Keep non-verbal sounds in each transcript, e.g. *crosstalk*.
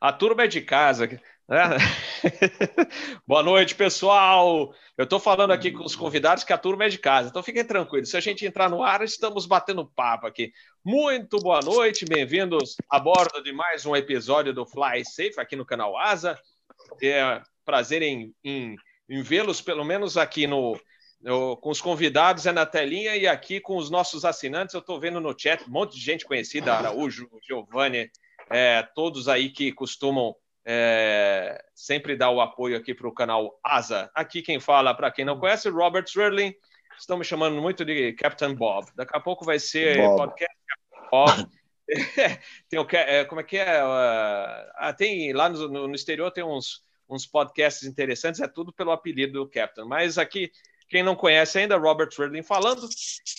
A turma é de casa. Né? *laughs* Boa noite, pessoal. Eu estou falando aqui com os convidados que a turma é de casa, então fiquem tranquilos. Se a gente entrar no ar, estamos batendo papo aqui. Muito boa noite, bem-vindos a bordo de mais um episódio do Fly Safe aqui no canal Asa. É prazer em, em, em vê-los, pelo menos aqui no, com os convidados é na telinha e aqui com os nossos assinantes. Eu estou vendo no chat um monte de gente conhecida, Araújo, Giovanni, é, todos aí que costumam é, sempre dar o apoio aqui para o canal Asa. Aqui quem fala, para quem não conhece, Robert Swerling. Estamos chamando muito de Captain Bob. Daqui a pouco vai ser Bob. podcast Bob. *laughs* tem o, é, como é que é? Uh, tem lá no, no, exterior tem uns, uns podcasts interessantes, é tudo pelo apelido do Captain. Mas aqui, quem não conhece ainda, Robert Swerling falando.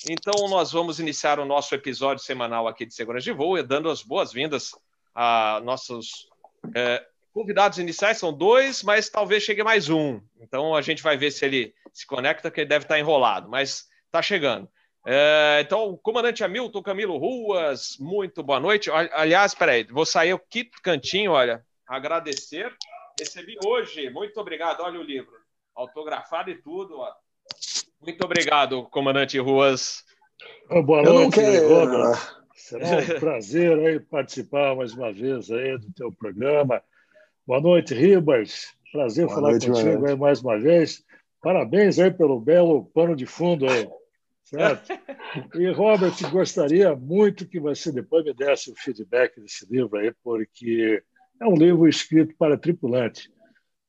Então, nós vamos iniciar o nosso episódio semanal aqui de Segurança de Voo, dando as boas-vindas a nossos é, Convidados iniciais são dois, mas talvez chegue mais um. Então a gente vai ver se ele se conecta, que ele deve estar enrolado, mas está chegando. É, então, comandante Hamilton Camilo Ruas, muito boa noite. Aliás, peraí, vou sair aqui do cantinho, olha, agradecer. Recebi hoje, muito obrigado. Olha o livro, autografado e tudo. Ó. Muito obrigado, comandante Ruas. Boa noite, Robert. Será um *laughs* prazer aí participar mais uma vez aí do teu programa. Boa noite, Ribas. Prazer boa falar noite, contigo aí mais uma vez. Parabéns aí pelo belo pano de fundo aí. Certo? *laughs* E, Robert, gostaria muito que você depois me desse o feedback desse livro aí, porque é um livro escrito para tripulante,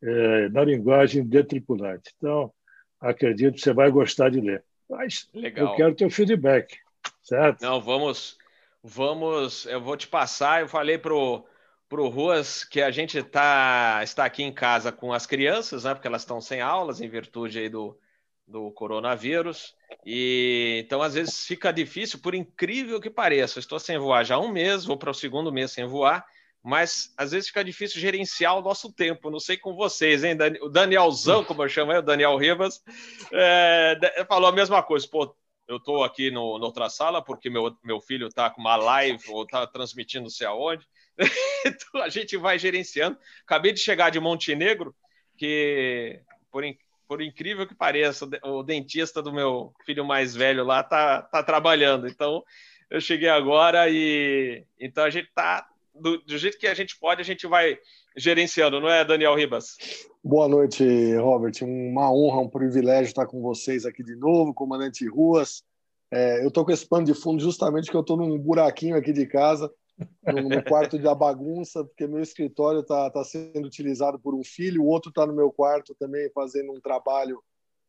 é, na linguagem de tripulante. Então, acredito que você vai gostar de ler. Mas Legal. eu quero teu feedback, certo? Não, vamos, vamos, eu vou te passar, eu falei pro para o Ruas que a gente tá, está aqui em casa com as crianças, né, porque elas estão sem aulas em virtude aí do, do coronavírus. E então às vezes fica difícil, por incrível que pareça. Eu estou sem voar já há um mês, vou para o segundo mês sem voar, mas às vezes fica difícil gerenciar o nosso tempo. Não sei com vocês, hein? O Danielzão, como eu chamo, o Daniel Rivas, é, falou a mesma coisa. Pô, eu estou aqui no, na outra sala porque meu, meu filho está com uma live ou está transmitindo não sei aonde. *laughs* então a gente vai gerenciando. Acabei de chegar de Montenegro, que por, in, por incrível que pareça, o dentista do meu filho mais velho lá tá, tá trabalhando. Então eu cheguei agora e então a gente tá do, do jeito que a gente pode, a gente vai gerenciando, não é, Daniel Ribas? Boa noite, Robert. Uma honra, um privilégio estar com vocês aqui de novo, comandante Ruas. É, eu estou com esse pano de fundo justamente que eu estou num buraquinho aqui de casa no, no quarto da bagunça, porque meu escritório está tá sendo utilizado por um filho, o outro está no meu quarto também fazendo um trabalho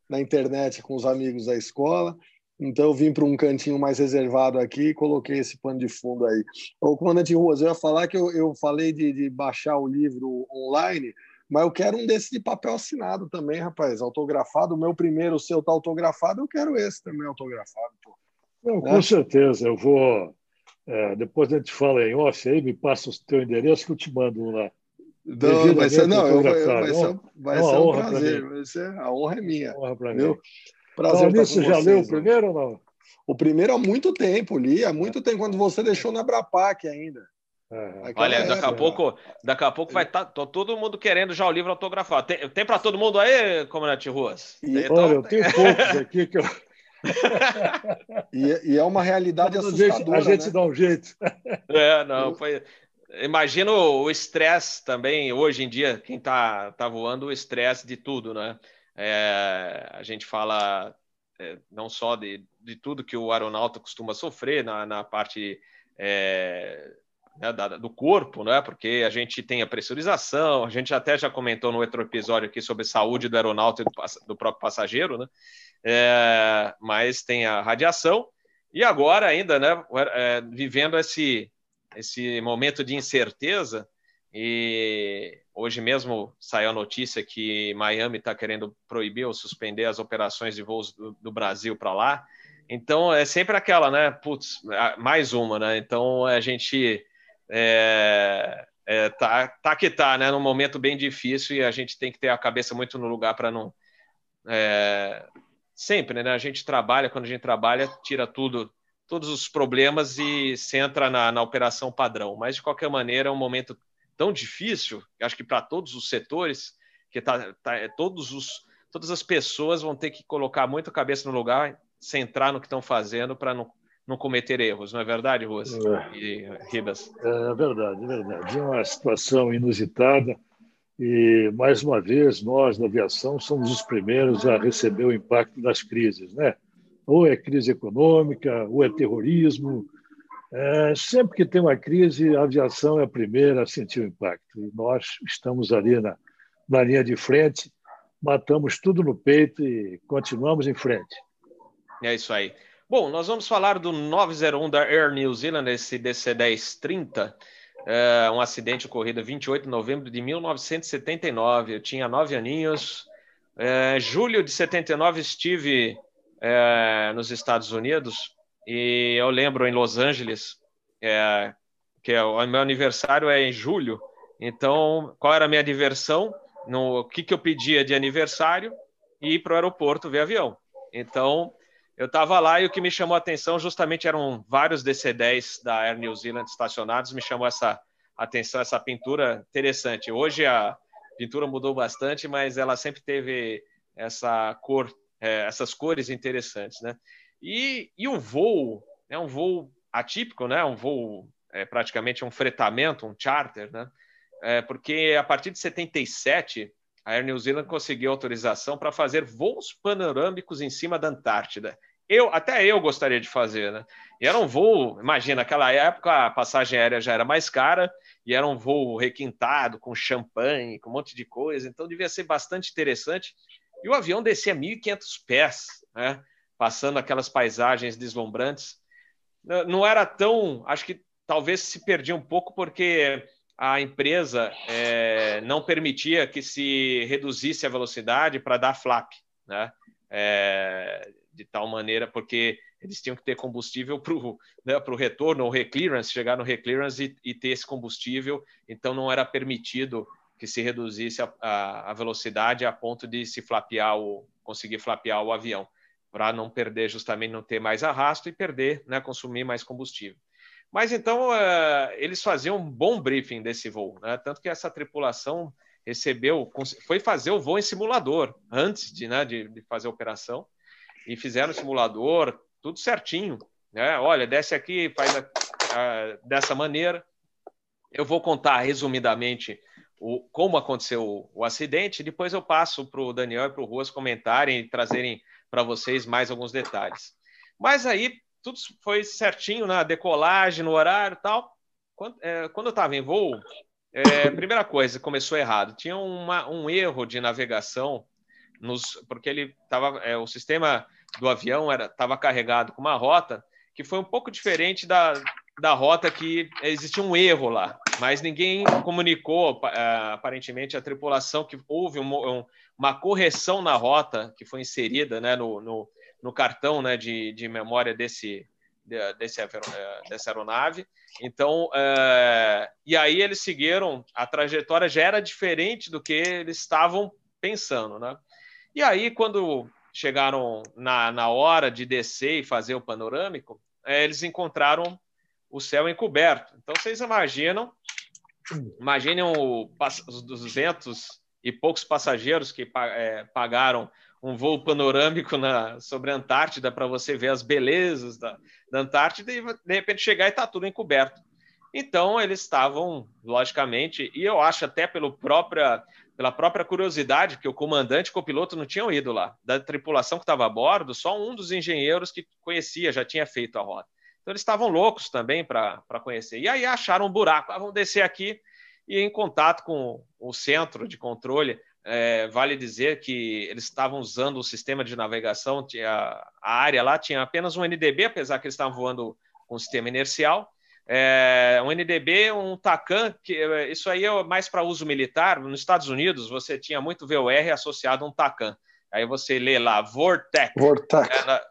na internet com os amigos da escola. Então eu vim para um cantinho mais reservado aqui e coloquei esse pano de fundo aí. O comandante Ruas, eu ia falar que eu, eu falei de, de baixar o livro online, mas eu quero um desse de papel assinado também, rapaz, autografado. O meu primeiro, o seu tá autografado, eu quero esse também autografado. Pô. Não, com é. certeza, eu vou é, depois a gente fala em off aí, me passa o teu endereço que eu te mando lá. Não, vai ser, não, eu, vai, ser, vai ser um prazer. Vai ser, a honra é minha. Honra para mim. Prazer então, você já vocês, leu o primeiro ou não? O primeiro há muito tempo, li há muito tempo, quando você deixou na Brapac ainda. É. Olha, daqui a pouco, daqui a pouco vai estar tá, todo mundo querendo já o livro autografado. Tem, tem para todo mundo aí, Comandante Ruas? E, tem, olha, então... eu tenho poucos aqui que eu, *laughs* e, e, é uma realidade assustadora. A gente, né? dá um jeito. *laughs* É, não, foi. Imagina o estresse também, hoje em dia, quem está tá voando, o estresse de tudo, né? É, a gente fala é, não só de, de tudo que o aeronauta costuma sofrer na, na parte é, né, da, do corpo, né? Porque a gente tem a pressurização, a gente até já comentou no outro episódio aqui sobre saúde do aeronauta e do, do próprio passageiro, né? é, mas tem a radiação, e agora ainda, né, é, vivendo esse, esse momento de incerteza, e hoje mesmo saiu a notícia que Miami está querendo proibir ou suspender as operações de voos do, do Brasil para lá. Então é sempre aquela, né? Putz, mais uma, né? Então a gente é, é, tá, tá que tá, né? Num momento bem difícil e a gente tem que ter a cabeça muito no lugar para não é, sempre, né? A gente trabalha, quando a gente trabalha, tira tudo, todos os problemas e se entra na, na operação padrão. Mas, de qualquer maneira, é um momento tão difícil, acho que para todos os setores, que tá, tá, é, todos os, todas as pessoas vão ter que colocar muito a cabeça no lugar, centrar no que estão fazendo para não, não cometer erros, não é verdade, Ruas é. e Ribas? É verdade, é verdade. É uma situação inusitada e, mais uma vez, nós da aviação somos os primeiros a receber o impacto das crises, né? Ou é crise econômica, ou é terrorismo, é, sempre que tem uma crise, a aviação é a primeira a sentir o impacto. E nós estamos ali na, na linha de frente, matamos tudo no peito e continuamos em frente. É isso aí. Bom, nós vamos falar do 901 da Air New Zealand, esse DC-1030, é um acidente ocorrido 28 de novembro de 1979. Eu tinha nove aninhos. É, julho de 79 estive é, nos Estados Unidos e eu lembro em Los Angeles, é, que é, o meu aniversário é em julho. Então, qual era a minha diversão? No que, que eu pedia de aniversário? Ir para o aeroporto ver avião. Então, eu estava lá e o que me chamou a atenção justamente eram vários DC-10 da Air New Zealand estacionados. Me chamou essa atenção, essa pintura interessante. Hoje a pintura mudou bastante, mas ela sempre teve essa cor, é, essas cores interessantes, né? E, e o voo, é um voo atípico, né? Um voo é, praticamente um fretamento, um charter, né? É, porque a partir de 77 a Air New Zealand conseguiu autorização para fazer voos panorâmicos em cima da Antártida. Eu, até eu gostaria de fazer, né? E era um voo, imagina, naquela época a passagem aérea já era mais cara e era um voo requintado, com champanhe, com um monte de coisa, então devia ser bastante interessante. E o avião descia 1.500 pés, né? Passando aquelas paisagens deslumbrantes. Não era tão. Acho que talvez se perdia um pouco porque a empresa é, não permitia que se reduzisse a velocidade para dar flap, né? É, de tal maneira, porque eles tinham que ter combustível para o né, retorno, ou reclearance, chegar no reclearance e, e, ter esse combustível, então não era permitido que se reduzisse a, a, a velocidade a ponto de se flapear o, conseguir flapear o avião para não perder, justamente não ter mais arrasto e perder, né, consumir mais combustível. Mas então uh, eles faziam um bom briefing desse voo, né? tanto que essa tripulação recebeu, foi fazer o voo em simulador antes de, né, de, de fazer a operação e fizeram o simulador, tudo certinho. Né? Olha, desce aqui, faz a, a, dessa maneira. Eu vou contar resumidamente o, como aconteceu o, o acidente, depois eu passo para o Daniel e para o Ruas comentarem e trazerem para vocês mais alguns detalhes. Mas aí tudo foi certinho na decolagem, no horário e tal. Quando, é, quando eu estava em voo, é, primeira coisa, começou errado. Tinha uma, um erro de navegação, nos, porque ele tava, é, o sistema do avião estava carregado com uma rota que foi um pouco diferente da, da rota que existia um erro lá, mas ninguém comunicou, é, aparentemente, a tripulação que houve um, um, uma correção na rota que foi inserida né, no, no, no cartão né, de, de memória desse, desse, é, dessa aeronave. Então, é, e aí eles seguiram, a trajetória já era diferente do que eles estavam pensando, né? E aí, quando chegaram na, na hora de descer e fazer o panorâmico, é, eles encontraram o céu encoberto. Então, vocês imaginam, imaginem o, os 200 e poucos passageiros que é, pagaram um voo panorâmico na, sobre a Antártida para você ver as belezas da, da Antártida e de repente chegar e está tudo encoberto. Então eles estavam, logicamente, e eu acho até pelo própria, pela própria curiosidade, que o comandante e o copiloto não tinham ido lá. Da tripulação que estava a bordo, só um dos engenheiros que conhecia, já tinha feito a rota. Então eles estavam loucos também para conhecer. E aí acharam um buraco, ah, vamos descer aqui e em contato com o centro de controle, é, vale dizer que eles estavam usando o sistema de navegação, tinha, a área lá tinha apenas um NDB, apesar que eles estavam voando com sistema inercial. É, um NDB, um TACAN, que isso aí é mais para uso militar. Nos Estados Unidos, você tinha muito VOR associado a um TACAN. Aí você lê lá, Vortec. Vortec. É, na,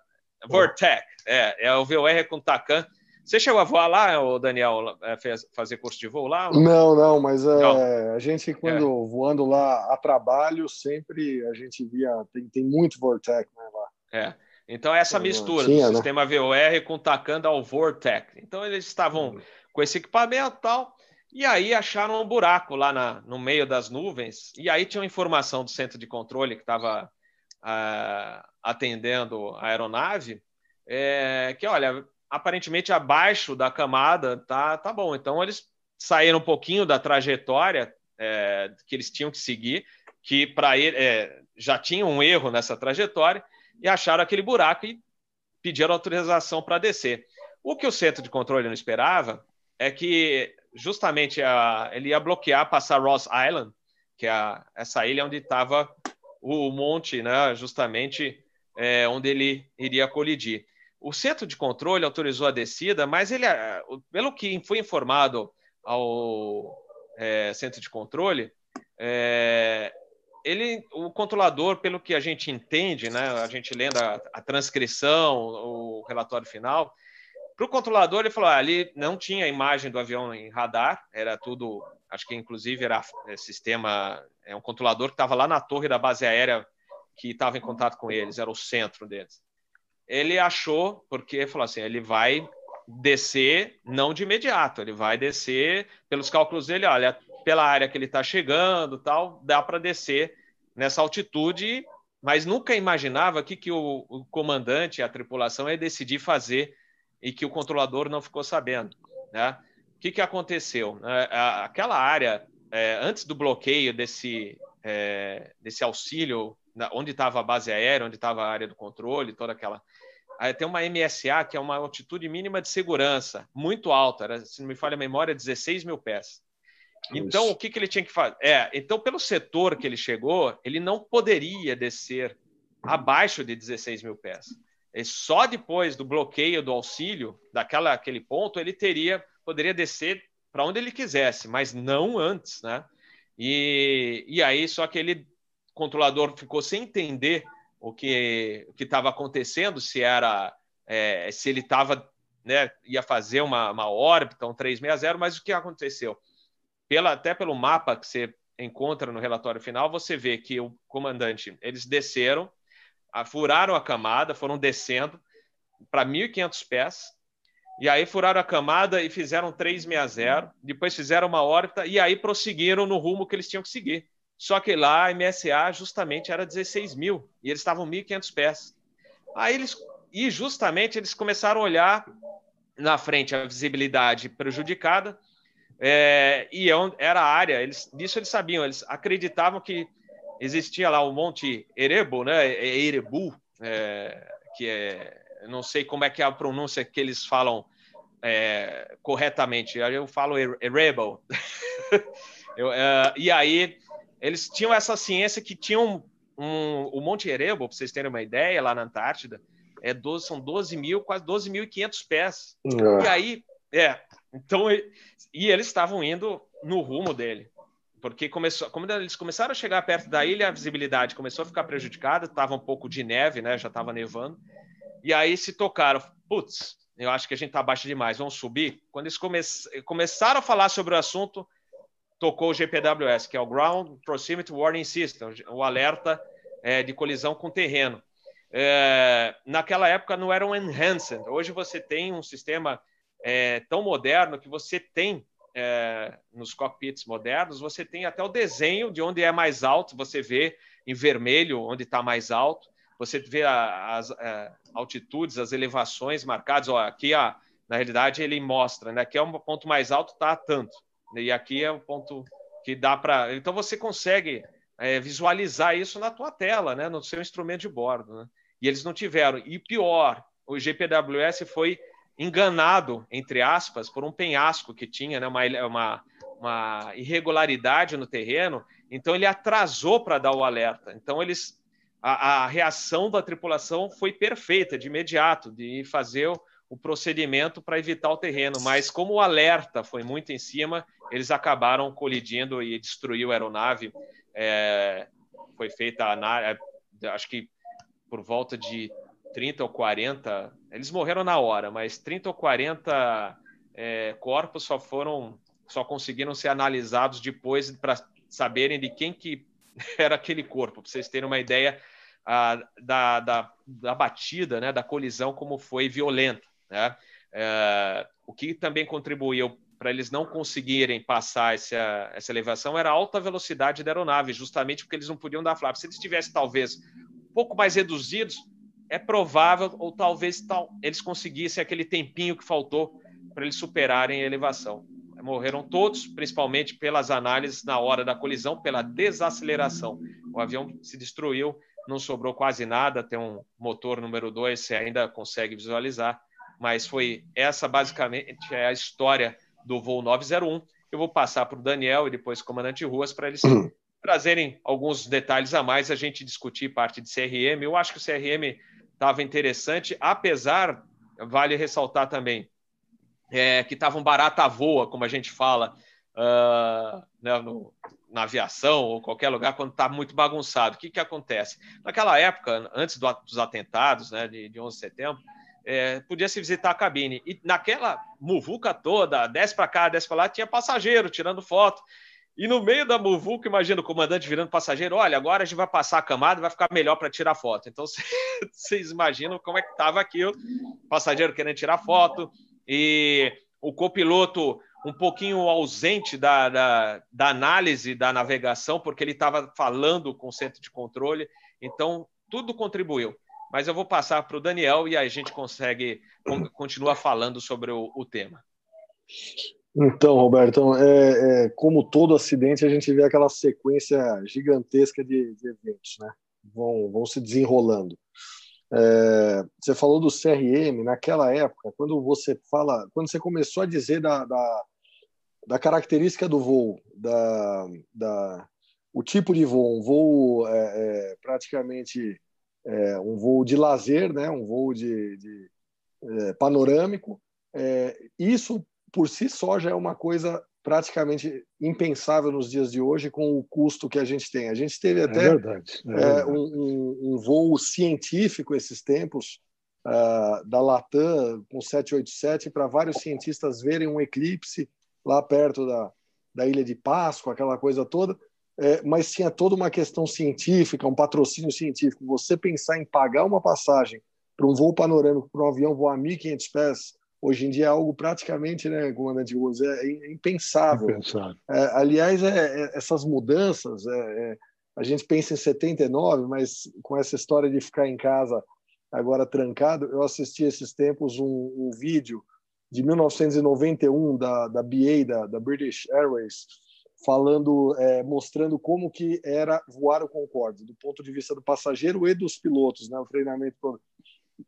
Vortec, é, é o VOR com TACAN. Você chegou a voar lá, o Daniel, é, fez, fazer curso de voo lá? Não, não, mas é, não. a gente, quando é. voando lá a trabalho, sempre a gente via, tem, tem muito Vortec né, lá. É. Então, essa então, mistura tinha, do né? sistema VOR com tacando ao Vortec. Então, eles estavam uhum. com esse equipamento e tal. E aí acharam um buraco lá na, no meio das nuvens, e aí tinha uma informação do centro de controle que estava uh, atendendo a aeronave, é, que olha, aparentemente abaixo da camada tá, tá bom. Então eles saíram um pouquinho da trajetória é, que eles tinham que seguir, que para ele é, já tinha um erro nessa trajetória, e acharam aquele buraco e pediram autorização para descer. O que o centro de controle não esperava é que justamente a, ele ia bloquear passar Ross Island, que é a, essa ilha onde estava o monte, né, justamente é, onde ele iria colidir. O centro de controle autorizou a descida, mas ele, pelo que foi informado ao é, centro de controle, é, ele, o controlador, pelo que a gente entende, né, a gente lendo a, a transcrição, o relatório final, para o controlador ele falou, ah, ali não tinha imagem do avião em radar, era tudo, acho que inclusive era é, sistema, é um controlador que estava lá na torre da base aérea que estava em contato com eles, era o centro deles. Ele achou, porque falou assim, ele vai descer não de imediato, ele vai descer pelos cálculos dele, olha, pela área que ele está chegando, tal, dá para descer nessa altitude, mas nunca imaginava que, que o, o comandante, a tripulação, ia decidir fazer e que o controlador não ficou sabendo. Né? O que, que aconteceu? É, aquela área, é, antes do bloqueio desse, é, desse auxílio, onde estava a base aérea, onde estava a área do controle, toda aquela. Tem uma MSA, que é uma altitude mínima de segurança, muito alta, era, se não me falha a memória, 16 mil pés. Então, Isso. o que, que ele tinha que fazer? É, então, pelo setor que ele chegou, ele não poderia descer abaixo de 16 mil pés. E só depois do bloqueio do auxílio, daquela aquele ponto, ele teria poderia descer para onde ele quisesse, mas não antes, né? E, e aí, só que ele, controlador, ficou sem entender o que estava acontecendo, se era é, se ele estava, né, ia fazer uma, uma órbita, um 360, mas o que aconteceu? pela, até pelo mapa que você encontra no relatório final, você vê que o comandante, eles desceram, furaram a camada, foram descendo para 1.500 pés, e aí furaram a camada e fizeram 360, depois fizeram uma órbita e aí prosseguiram no rumo que eles tinham que seguir. Só que lá a MSA justamente era 16 mil e eles estavam 1.500 pés. Aí eles, e justamente eles começaram a olhar na frente a visibilidade prejudicada, é, e é era a área, eles, disso eles sabiam, eles acreditavam que existia lá o Monte Erebo, né? Erebu, é, que é, não sei como é que é a pronúncia que eles falam é, corretamente, eu falo Erebo. *laughs* eu, é, e aí eles tinham essa ciência que tinham um, o Monte Erebo, para vocês terem uma ideia, lá na Antártida, é 12, são 12 mil, quase 12.500 pés. E aí, é, então, e eles estavam indo no rumo dele, porque começou, como eles começaram a chegar perto da ilha, a visibilidade começou a ficar prejudicada, estava um pouco de neve, né? Já estava nevando. E aí se tocaram, putz, eu acho que a gente está abaixo demais, vamos subir. Quando eles come começaram a falar sobre o assunto, tocou o GPWS, que é o Ground Proximity Warning System, o alerta é, de colisão com terreno. É, naquela época não era um enhanced. Hoje você tem um sistema é, tão moderno que você tem é, nos cockpits modernos, você tem até o desenho de onde é mais alto, você vê em vermelho onde está mais alto, você vê as é, altitudes, as elevações marcadas. Ó, aqui, a, na realidade, ele mostra, né? Aqui é um ponto mais alto, está tanto. E aqui é um ponto que dá para. Então você consegue é, visualizar isso na tua tela, né? No seu instrumento de bordo. Né? E eles não tiveram. E pior, o GPWS foi enganado, entre aspas, por um penhasco que tinha, né, uma, uma, uma irregularidade no terreno, então ele atrasou para dar o alerta. Então eles a, a, reação da tripulação foi perfeita de imediato, de fazer o, o procedimento para evitar o terreno, mas como o alerta foi muito em cima, eles acabaram colidindo e destruiu a aeronave. É, foi feita a, acho que por volta de 30 ou 40, eles morreram na hora, mas 30 ou 40 é, corpos só foram, só conseguiram ser analisados depois para saberem de quem que *laughs* era aquele corpo, para vocês terem uma ideia da, da, da, batida, né, da colisão, como foi violenta. Né? É, o que também contribuiu para eles não conseguirem passar essa, essa elevação era a alta velocidade da aeronave, justamente porque eles não podiam dar flap. Se eles tivessem talvez um pouco mais reduzidos, é provável, ou talvez tal, eles conseguissem aquele tempinho que faltou para eles superarem a elevação. Morreram todos, principalmente pelas análises na hora da colisão, pela desaceleração. O avião se destruiu, não sobrou quase nada. Tem um motor número 2, você ainda consegue visualizar. Mas foi essa basicamente é a história do voo 901. Eu vou passar para o Daniel e depois o comandante Ruas para eles uhum. trazerem alguns detalhes a mais, a gente discutir parte de CRM. Eu acho que o CRM estava interessante, apesar, vale ressaltar também, é, que estava um barata voa, como a gente fala uh, né, no, na aviação ou qualquer lugar, quando está muito bagunçado. O que, que acontece? Naquela época, antes do, dos atentados né, de, de 11 de setembro, é, podia se visitar a cabine. E naquela muvuca toda, desce para cá, desce para lá, tinha passageiro tirando foto. E no meio da muvuca, imagina o comandante virando passageiro, olha, agora a gente vai passar a camada vai ficar melhor para tirar foto. Então, *laughs* vocês imaginam como é que estava aqui o passageiro querendo tirar foto e o copiloto um pouquinho ausente da, da, da análise da navegação, porque ele estava falando com o centro de controle. Então, tudo contribuiu. Mas eu vou passar para o Daniel e aí a gente consegue continuar falando sobre o, o tema. Então, Roberto, é, é, como todo acidente, a gente vê aquela sequência gigantesca de, de eventos, né? Vão, vão se desenrolando. É, você falou do CRM, naquela época, quando você fala, quando você começou a dizer da, da, da característica do voo, da, da, o tipo de voo, um voo é, é, praticamente é, um voo de lazer, né? um voo de, de é, panorâmico, isso por si só já é uma coisa praticamente impensável nos dias de hoje com o custo que a gente tem. A gente teve é até é verdade, é verdade. Um, um, voo científico esses tempos uh, da Latam com 787 para vários cientistas verem um eclipse lá perto da, da Ilha de Páscoa, aquela coisa toda. É, mas tinha toda uma questão científica, um patrocínio científico. Você pensar em pagar uma passagem para um voo panorâmico para um avião voar 1.500 pés hoje em dia é algo praticamente, né, comandante Gomes, é impensável. impensável. É, aliás, é, é, essas mudanças, é, é, a gente pensa em 79, mas com essa história de ficar em casa agora trancado, eu assisti esses tempos um, um vídeo de 1991 da, da BA, da, da British Airways, falando, é, mostrando como que era voar o Concorde, do ponto de vista do passageiro e dos pilotos, né, o treinamento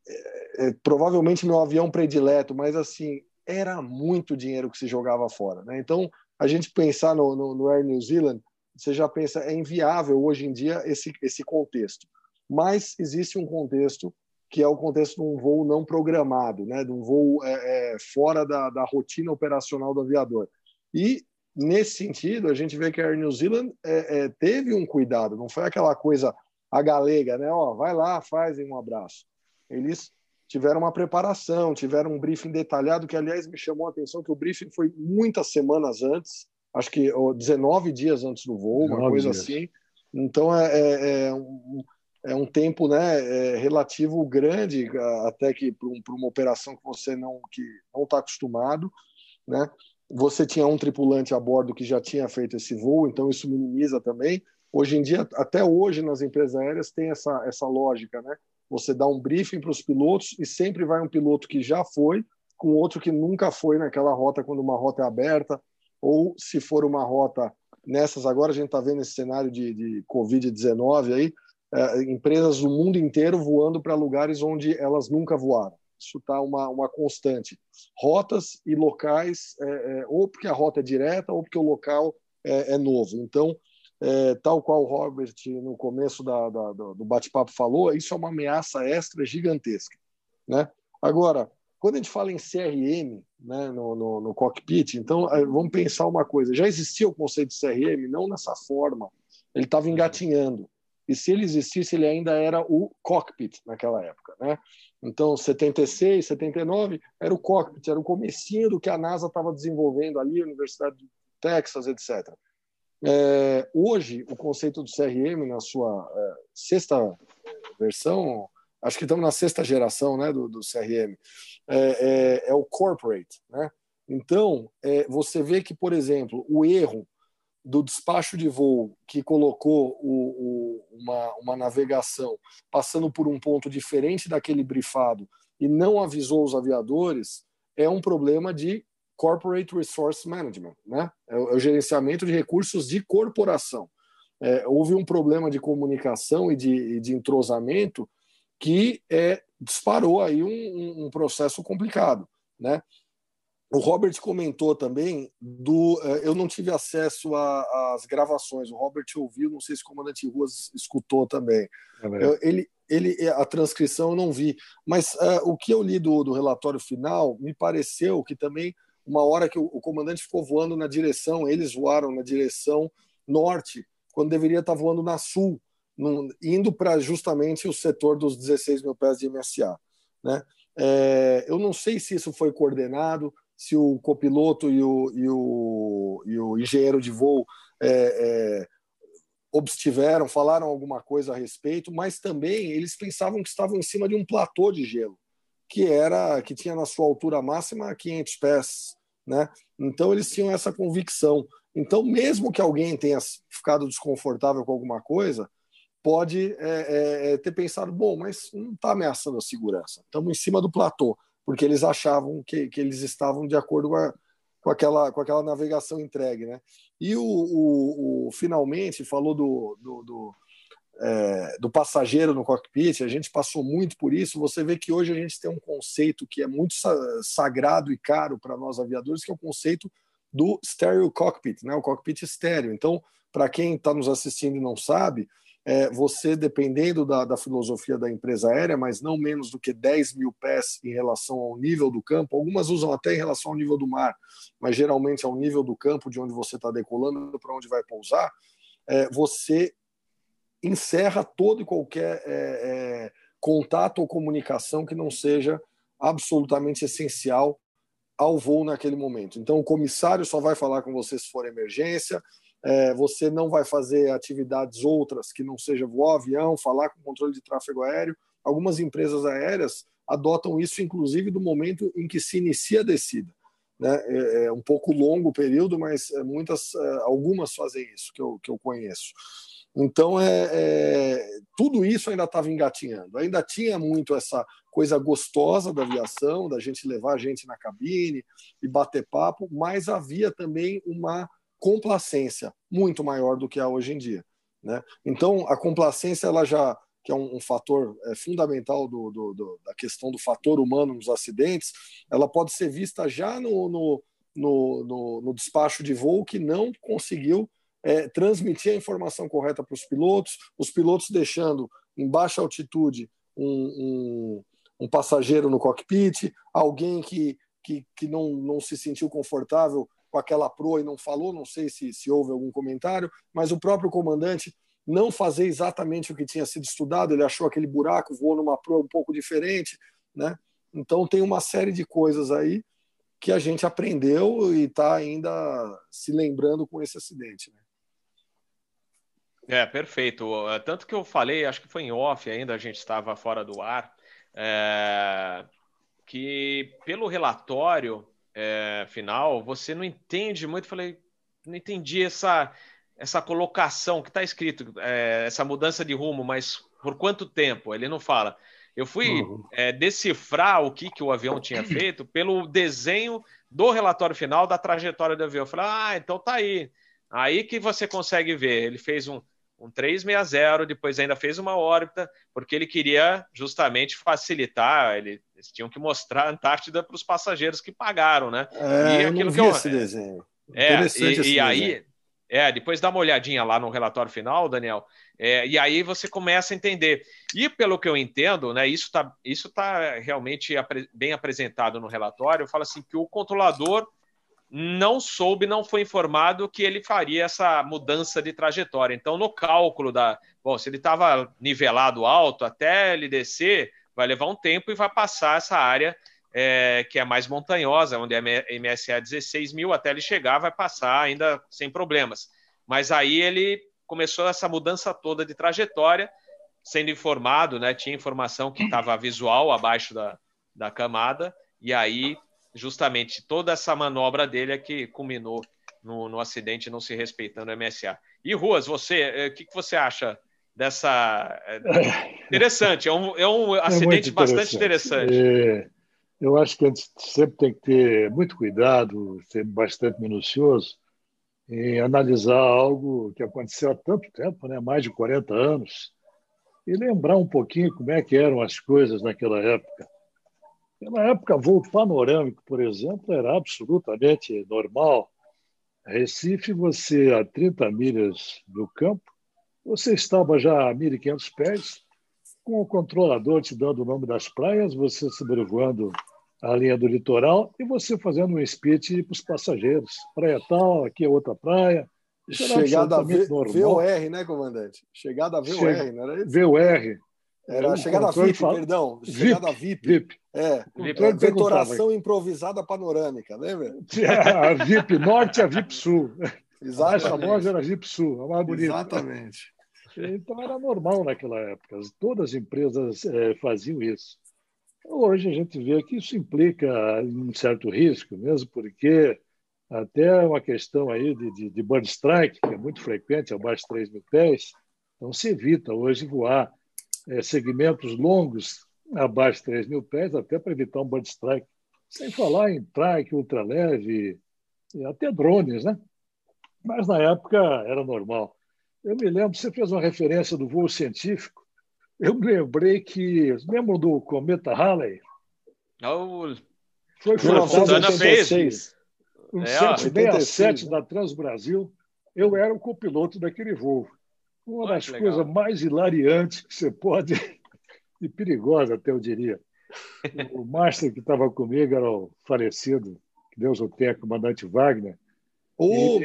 é, é, provavelmente meu avião predileto, mas assim, era muito dinheiro que se jogava fora. Né? Então, a gente pensar no, no, no, Air New Zealand, você já pensa, é inviável hoje em dia esse, esse contexto. Mas existe um contexto que é o contexto de um voo não programado, né? de um voo é, é, fora da, da rotina operacional do aviador. E, nesse sentido, a gente vê que a Air New Zealand é, é teve um cuidado, não foi aquela coisa a galega, né? Ó, vai lá, faz um abraço eles tiveram uma preparação, tiveram um briefing detalhado, que, aliás, me chamou a atenção que o briefing foi muitas semanas antes, acho que 19 dias antes do voo, uma coisa dias. assim. Então, é, é, é, um, é um tempo né, é relativo grande, até que para um, uma operação que você não que não está acostumado, né? Você tinha um tripulante a bordo que já tinha feito esse voo, então isso minimiza também. Hoje em dia, até hoje nas empresas aéreas tem essa essa lógica, né? Você dá um briefing para os pilotos e sempre vai um piloto que já foi com outro que nunca foi naquela rota quando uma rota é aberta ou se for uma rota nessas agora a gente está vendo esse cenário de, de Covid-19 aí é, empresas do mundo inteiro voando para lugares onde elas nunca voaram. Isso está uma, uma constante. Rotas e locais, é, é, ou porque a rota é direta, ou porque o local é, é novo. Então, é, tal qual o Robert no começo da, da, do bate-papo falou, isso é uma ameaça extra gigantesca. Né? Agora, quando a gente fala em CRM né, no, no, no, cockpit, então é, vamos pensar uma coisa: já existia o conceito de CRM, não nessa forma, ele estava engatinhando. E se ele existisse, ele ainda era o cockpit naquela época. Né? Então, 76, 79, era o cockpit, era o comecinho do que a NASA estava desenvolvendo ali, Universidade de Texas, etc. É, hoje, o conceito do CRM, na sua é, sexta versão, acho que estamos na sexta geração né, do, do CRM, é, é, é, o corporate. Né? Então, é, você vê que, por exemplo, o erro do despacho de voo que colocou o, o, uma, uma navegação passando por um ponto diferente daquele brifado e não avisou os aviadores, é um problema de corporate resource management, né? É o, é o gerenciamento de recursos de corporação. É, houve um problema de comunicação e de, de entrosamento que é, disparou aí um, um processo complicado, né? O Robert comentou também do. É, eu não tive acesso às gravações. O Robert ouviu, não sei se o comandante Ruas escutou também. É ele, ele, a transcrição eu não vi, mas uh, o que eu li do, do relatório final me pareceu que também uma hora que o, o comandante ficou voando na direção, eles voaram na direção norte, quando deveria estar voando na sul, no, indo para justamente o setor dos 16 mil pés de MSA. Né? É, eu não sei se isso foi coordenado, se o copiloto e o, e o, e o engenheiro de voo é, é, obstiveram, falaram alguma coisa a respeito, mas também eles pensavam que estavam em cima de um platô de gelo, que era que tinha na sua altura máxima 500 pés, né? Então eles tinham essa convicção. Então, mesmo que alguém tenha ficado desconfortável com alguma coisa, pode é, é, é ter pensado, bom, mas não está ameaçando a segurança. Estamos em cima do platô porque eles achavam que, que eles estavam de acordo com, a, com, aquela, com aquela navegação entregue. Né? E o, o, o finalmente falou do, do, do, é, do, passageiro no cockpit, a gente passou muito por isso. Você vê que hoje a gente tem um conceito que é muito sagrado e caro para nós aviadores, que é o conceito do stereo cockpit, né? o cockpit estéreo. Então, para quem está nos assistindo e não sabe, é, você, dependendo da, da, filosofia da empresa aérea, mas não menos do que 10 mil pés em relação ao nível do campo, algumas usam até em relação ao nível do mar, mas geralmente ao nível do campo de onde você está decolando para onde vai pousar, é, você encerra todo e qualquer é, é, contato ou comunicação que não seja absolutamente essencial ao voo naquele momento. Então, o comissário só vai falar com você se for emergência, é, você não vai fazer atividades outras que não seja voar avião, falar com controle de tráfego aéreo. Algumas empresas aéreas adotam isso, inclusive, do momento em que se inicia a descida. Né? É, é um pouco longo o período, mas é, muitas, é, algumas fazem isso que eu, que eu conheço. Então, é, é, tudo isso ainda estava engatinhando. Ainda tinha muito essa coisa gostosa da aviação, da gente levar a gente na cabine e bater papo, mas havia também uma complacência muito maior do que há hoje em dia. Né? Então, a complacência, ela já que é um, um fator é, fundamental do, do, do, da questão do fator humano nos acidentes, ela pode ser vista já no, no, no, no despacho de voo que não conseguiu é, transmitir a informação correta para os pilotos, os pilotos deixando em baixa altitude um, um, um passageiro no cockpit, alguém que, que, que não, não se sentiu confortável com aquela proa e não falou, não sei se, se houve algum comentário, mas o próprio comandante não fazer exatamente o que tinha sido estudado, ele achou aquele buraco, voou numa proa um pouco diferente, né? Então tem uma série de coisas aí que a gente aprendeu e está ainda se lembrando com esse acidente. Né? É, perfeito. Tanto que eu falei, acho que foi em off ainda, a gente estava fora do ar, é, que pelo relatório é, final, você não entende muito. Falei, não entendi essa, essa colocação que está escrito, é, essa mudança de rumo, mas por quanto tempo? Ele não fala. Eu fui uhum. é, decifrar o que, que o avião tinha feito pelo desenho do relatório final da trajetória do avião. Eu falei, ah, então tá aí. Aí que você consegue ver. Ele fez um, um 360, depois ainda fez uma órbita, porque ele queria justamente facilitar, ele, eles tinham que mostrar a Antártida para os passageiros que pagaram, né? É, e aquilo eu não vi que eu, esse desenho. É, e, e aí, é, depois dá uma olhadinha lá no relatório final, Daniel, é, e aí você começa a entender. E pelo que eu entendo, né, isso está isso tá realmente bem apresentado no relatório, fala assim que o controlador não soube, não foi informado que ele faria essa mudança de trajetória. Então, no cálculo da. Bom, se ele estava nivelado alto, até ele descer, vai levar um tempo e vai passar essa área é, que é mais montanhosa, onde é MSA 16 mil, até ele chegar, vai passar ainda sem problemas. Mas aí ele começou essa mudança toda de trajetória, sendo informado, né? Tinha informação que estava visual abaixo da, da camada, e aí justamente toda essa manobra dele é que culminou no, no acidente não se respeitando o MSA. E Ruas, você, eh, o que, que você acha dessa. Eh, interessante, é um, é um é acidente interessante. bastante interessante. É, eu acho que a gente sempre tem que ter muito cuidado, ser bastante minucioso em analisar algo que aconteceu há tanto tempo, né? mais de 40 anos, e lembrar um pouquinho como é que eram as coisas naquela época. Na época, voo panorâmico, por exemplo, era absolutamente normal. Recife, você a 30 milhas do campo, você estava já a 1.500 pés, com o controlador te dando o nome das praias, você sobrevoando a linha do litoral e você fazendo um speech para os passageiros. Praia tal, aqui é outra praia. Chegada a v, VOR, né, comandante? Chegada a VOR, não era isso? VOR. Era chegada VIP, fala... perdão. *laughs* Chegada VIP. VIP. É, VIP. é vetoração improvisada panorâmica, lembra? *laughs* A VIP Norte e a VIP Sul. Exatamente. A mais famosa era a VIP Sul, a mais bonita. Exatamente. Então era normal naquela época. Todas as empresas é, faziam isso. Hoje a gente vê que isso implica um certo risco, mesmo porque até uma questão aí de, de, de bird strike, que é muito frequente, abaixo de 3 mil pés, então se evita hoje voar é, segmentos longos abaixo de 3 mil pés, até para evitar um bird strike. Sem falar em trike, ultraleve, e até drones, né? Mas na época era normal. Eu me lembro, você fez uma referência do voo científico, eu me lembrei que. Lembram do cometa Halley? Oh, foi em 1986. Um 767 da Transbrasil. Eu era o copiloto daquele voo. Uma das coisas mais hilariantes que você pode. *laughs* e perigosa, até eu diria. O master que estava comigo era o falecido, que Deus o tenha, comandante Wagner. Oh,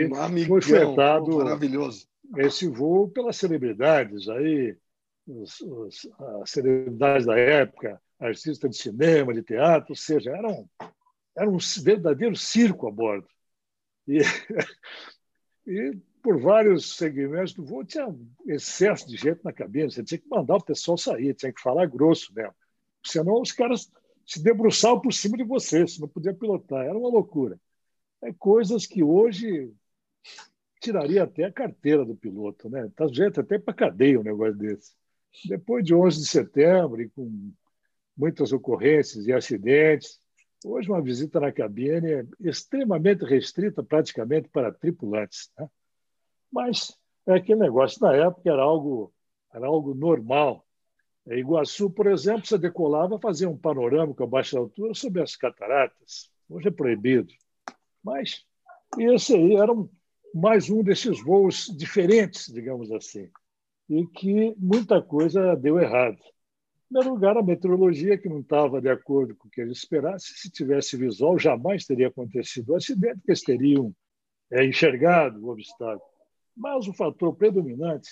foi fretado maravilhoso. esse voo pelas celebridades aí, os, os, as celebridades da época, artistas de cinema, de teatro, ou seja, era um, era um verdadeiro circo a bordo. E, *laughs* e por vários segmentos do voo tinha excesso de gente na cabine, você tinha que mandar o pessoal sair, tinha que falar grosso mesmo. Senão os caras se debruçavam por cima de você, você não podia pilotar, era uma loucura. É coisas que hoje tiraria até a carteira do piloto, né? Tá jeito até para cadeia um negócio desse. Depois de 11 de setembro, e com muitas ocorrências e acidentes, hoje uma visita na cabine é extremamente restrita praticamente para tripulantes. Né? Mas é aquele negócio, na época era algo, era algo normal. Em Iguaçu, por exemplo, você decolava, fazia um panorâmico a baixa altura sobre as cataratas. Hoje é proibido. Mas esse aí era um, mais um desses voos diferentes, digamos assim e que muita coisa deu errado. Em primeiro lugar, a meteorologia, que não estava de acordo com o que eles esperassem, se tivesse visual, jamais teria acontecido o acidente, porque eles teriam é, enxergado o obstáculo. Mas o fator predominante,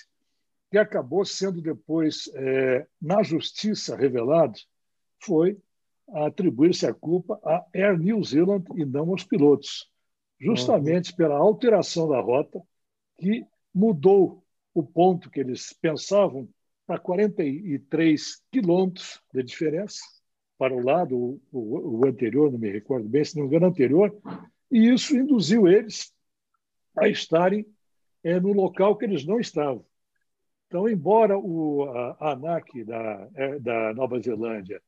que acabou sendo depois, é, na justiça, revelado, foi atribuir-se a culpa à Air New Zealand e não aos pilotos, justamente uhum. pela alteração da rota, que mudou o ponto que eles pensavam para 43 quilômetros de diferença para o lado, o, o, o, anterior, não me recordo bem, se não me engano, anterior, e isso induziu eles a estarem é, no local que eles não estavam. Então, embora o, a, ANAC da, é, da Nova Zelândia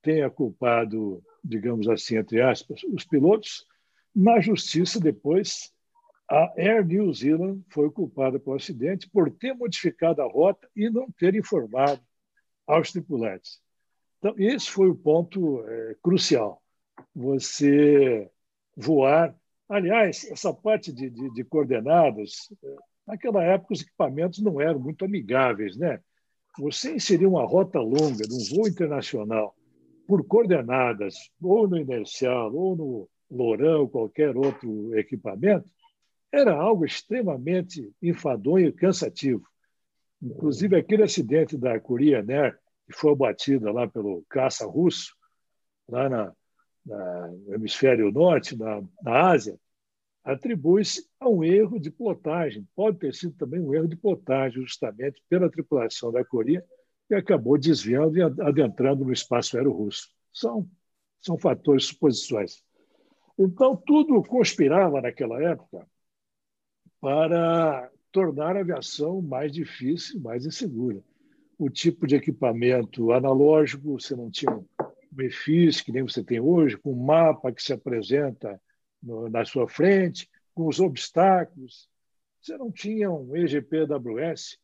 tenha culpado, digamos assim, entre aspas, os pilotos, na justiça depois a Air New Zealand foi culpada pelo acidente por ter modificado a rota e não ter informado aos tripulantes. Então, esse foi o ponto é, crucial. Você voar. Aliás, essa parte de, de, de coordenadas, é, naquela época os equipamentos não eram muito amigáveis. Né? Você inserir uma rota longa de um voo internacional por coordenadas, ou no inercial, ou no Lourão, qualquer outro equipamento, era algo extremamente enfadonho e cansativo. Inclusive, aquele acidente da Korean Air, que foi abatida lá pelo caça russo, lá na, na, no hemisfério norte, na, na Ásia, atribui-se a um erro de plotagem. Pode ter sido também um erro de plotagem, justamente pela tripulação da Coreia, que acabou desviando e adentrando no espaço aéreo russo. São, são fatores suposições. Então, tudo conspirava naquela época para tornar a aviação mais difícil, mais insegura. O tipo de equipamento analógico, você não tinha EFIS, que nem você tem hoje, com um mapa que se apresenta no, na sua frente, com os obstáculos. Você não tinha um EGPWS,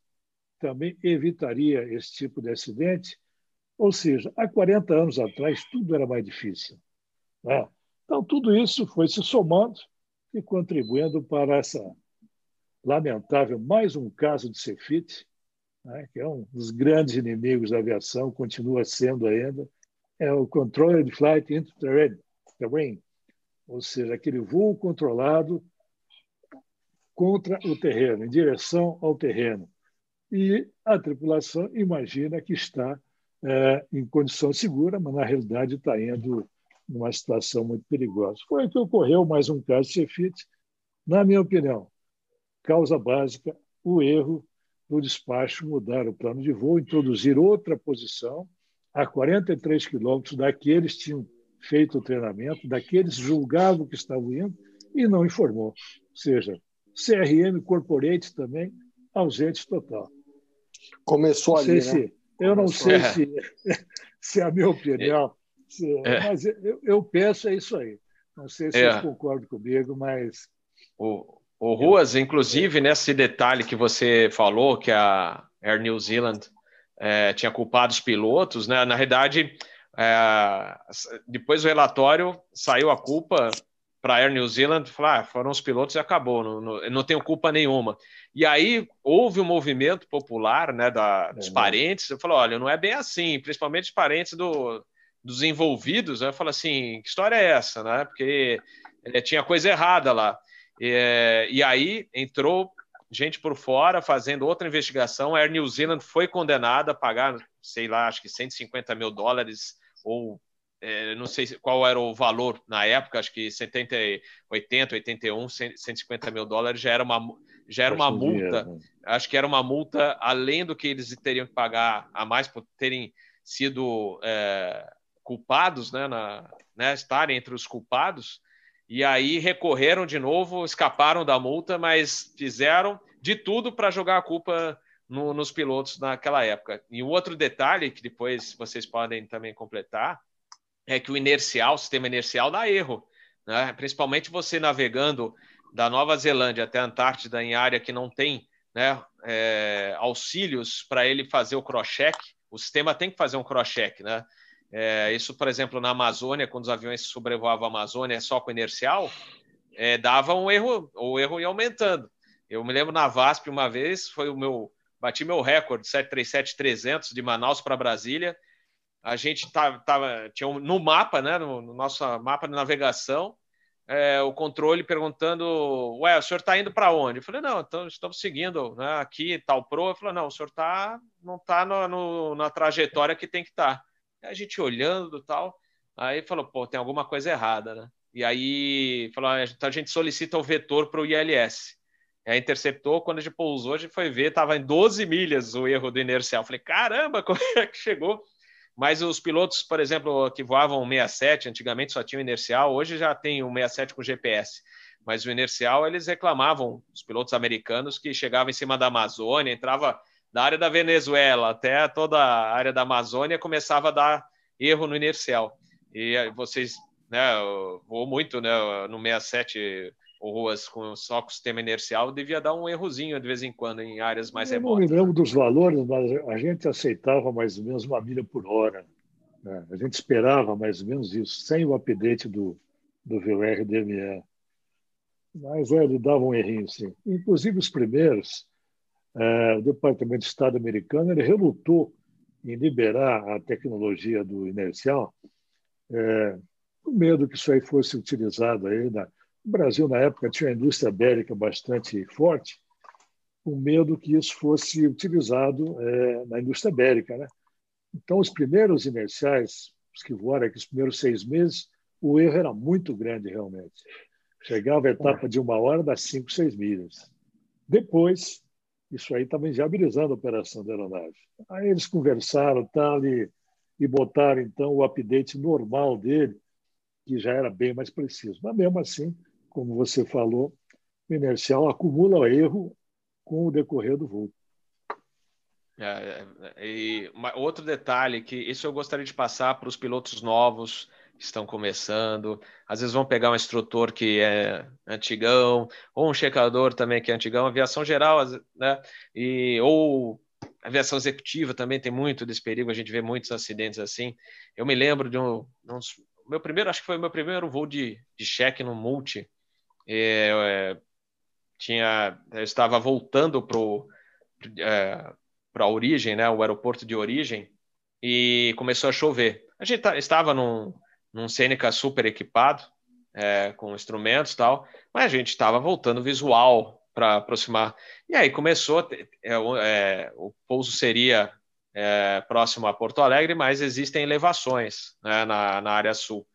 também evitaria esse tipo de acidente. Ou seja, há 40 anos atrás, tudo era mais difícil. Né? Então, tudo isso foi se somando e contribuindo para essa lamentável, mais um caso de Cefit, né, que é um dos grandes inimigos da aviação, continua sendo ainda, é o Controlled Flight into Terrain, ou seja, aquele voo controlado contra o terreno, em direção ao terreno. E a tripulação imagina que está é, em condição segura, mas na realidade está indo numa situação muito perigosa. Foi o que ocorreu, mais um caso de Cefit, na minha opinião causa básica, o erro do despacho mudar o plano de voo, introduzir outra posição a 43 quilômetros daqueles que tinham feito o treinamento, daqueles julgavam que estavam indo e não informou. Ou seja, CRM Corporate também ausente total. Começou ali, se, né? Eu não sei é. se, *laughs* se é a minha opinião, se, é. mas eu, eu penso é isso aí. Não sei se é. vocês concordam comigo, mas... O, o Ruas, inclusive, nesse detalhe que você falou, que a Air New Zealand é, tinha culpado os pilotos, né? Na realidade, é, depois do relatório saiu a culpa para a Air New Zealand, falar, ah, foram os pilotos e acabou, não, não, não, tenho culpa nenhuma. E aí houve um movimento popular, né, da, dos é, parentes, eu falou, olha, não é bem assim, principalmente os parentes do, dos envolvidos, né? eu falo assim, que história é essa, né? Porque é, tinha coisa errada lá. É, e aí entrou gente por fora fazendo outra investigação. A Air New Zealand foi condenada a pagar, sei lá, acho que 150 mil dólares ou é, não sei qual era o valor na época, acho que 70, 80, 81, 150 mil dólares já era uma, já era uma multa. Né? Acho que era uma multa além do que eles teriam que pagar a mais por terem sido é, culpados, né, na, né, estarem entre os culpados. E aí recorreram de novo, escaparam da multa, mas fizeram de tudo para jogar a culpa no, nos pilotos naquela época. E um outro detalhe que depois vocês podem também completar é que o inercial, o sistema inercial dá erro, né? principalmente você navegando da Nova Zelândia até a Antártida em área que não tem né, é, auxílios para ele fazer o cross-check, o sistema tem que fazer um cross-check, né? É, isso, por exemplo, na Amazônia, quando os aviões sobrevoavam a Amazônia só com inercial, é, dava um erro, o erro ia aumentando. Eu me lembro na VASP uma vez, foi o meu, bati meu recorde, 737-300 de Manaus para Brasília. A gente tava, tava tinha um, no mapa, né, no, no, nosso mapa de navegação, é, o controle perguntando, ué, o senhor está indo para onde? Eu falei, não, então, estamos seguindo né, aqui, tal pro. Eu falei, não, o senhor tá, não está na trajetória que tem que estar. Tá. A gente olhando tal, aí falou, pô, tem alguma coisa errada, né? E aí falou, ah, então a gente solicita o vetor para o ILS. Aí interceptou, quando a gente pousou, a gente foi ver, estava em 12 milhas o erro do inercial. Falei, caramba, *laughs* como é que chegou? Mas os pilotos, por exemplo, que voavam 67, antigamente só tinham inercial, hoje já tem o 67 com GPS. Mas o inercial, eles reclamavam, os pilotos americanos, que chegavam em cima da Amazônia, entrava da área da Venezuela até toda a área da Amazônia começava a dar erro no inercial. E vocês, né, voou muito, né, no 67 ruas com só com sistema inercial, devia dar um errozinho de vez em quando em áreas mais Eu remotas. não me lembro dos valores, mas a gente aceitava mais ou menos uma milha por hora. Né? A gente esperava mais ou menos isso, sem o update do, do VRDME. Mas é, ele dava um errinho, sim. Inclusive os primeiros, é, o Departamento de Estado americano ele relutou em liberar a tecnologia do inercial, é, com medo que isso aí fosse utilizado aí. Na... O Brasil, na época, tinha uma indústria bélica bastante forte, com medo que isso fosse utilizado é, na indústria bélica. Né? Então, os primeiros inerciais, os que voaram aqui, os primeiros seis meses, o erro era muito grande, realmente. Chegava a etapa de uma hora das cinco, seis milhas. Depois, isso aí também já habilizando a operação da aeronave. Aí eles conversaram tal, e, e botaram, então, o update normal dele que já era bem mais preciso. Mas mesmo assim, como você falou, o inercial acumula erro com o decorrer do voo. É, é, e uma, outro detalhe que isso eu gostaria de passar para os pilotos novos estão começando. Às vezes vão pegar um instrutor que é antigão, ou um checador também que é antigão, aviação geral, né? E, ou aviação executiva também tem muito desse perigo, a gente vê muitos acidentes assim. Eu me lembro de um, um meu primeiro, acho que foi o meu primeiro voo de, de cheque no multi. É, tinha, eu estava voltando para é, a origem, né, o aeroporto de origem, e começou a chover. A gente tá, estava num, num Seneca super equipado, é, com instrumentos e tal, mas a gente estava voltando visual para aproximar. E aí começou, é, é, o pouso seria é, próximo a Porto Alegre, mas existem elevações né, na, na área sul.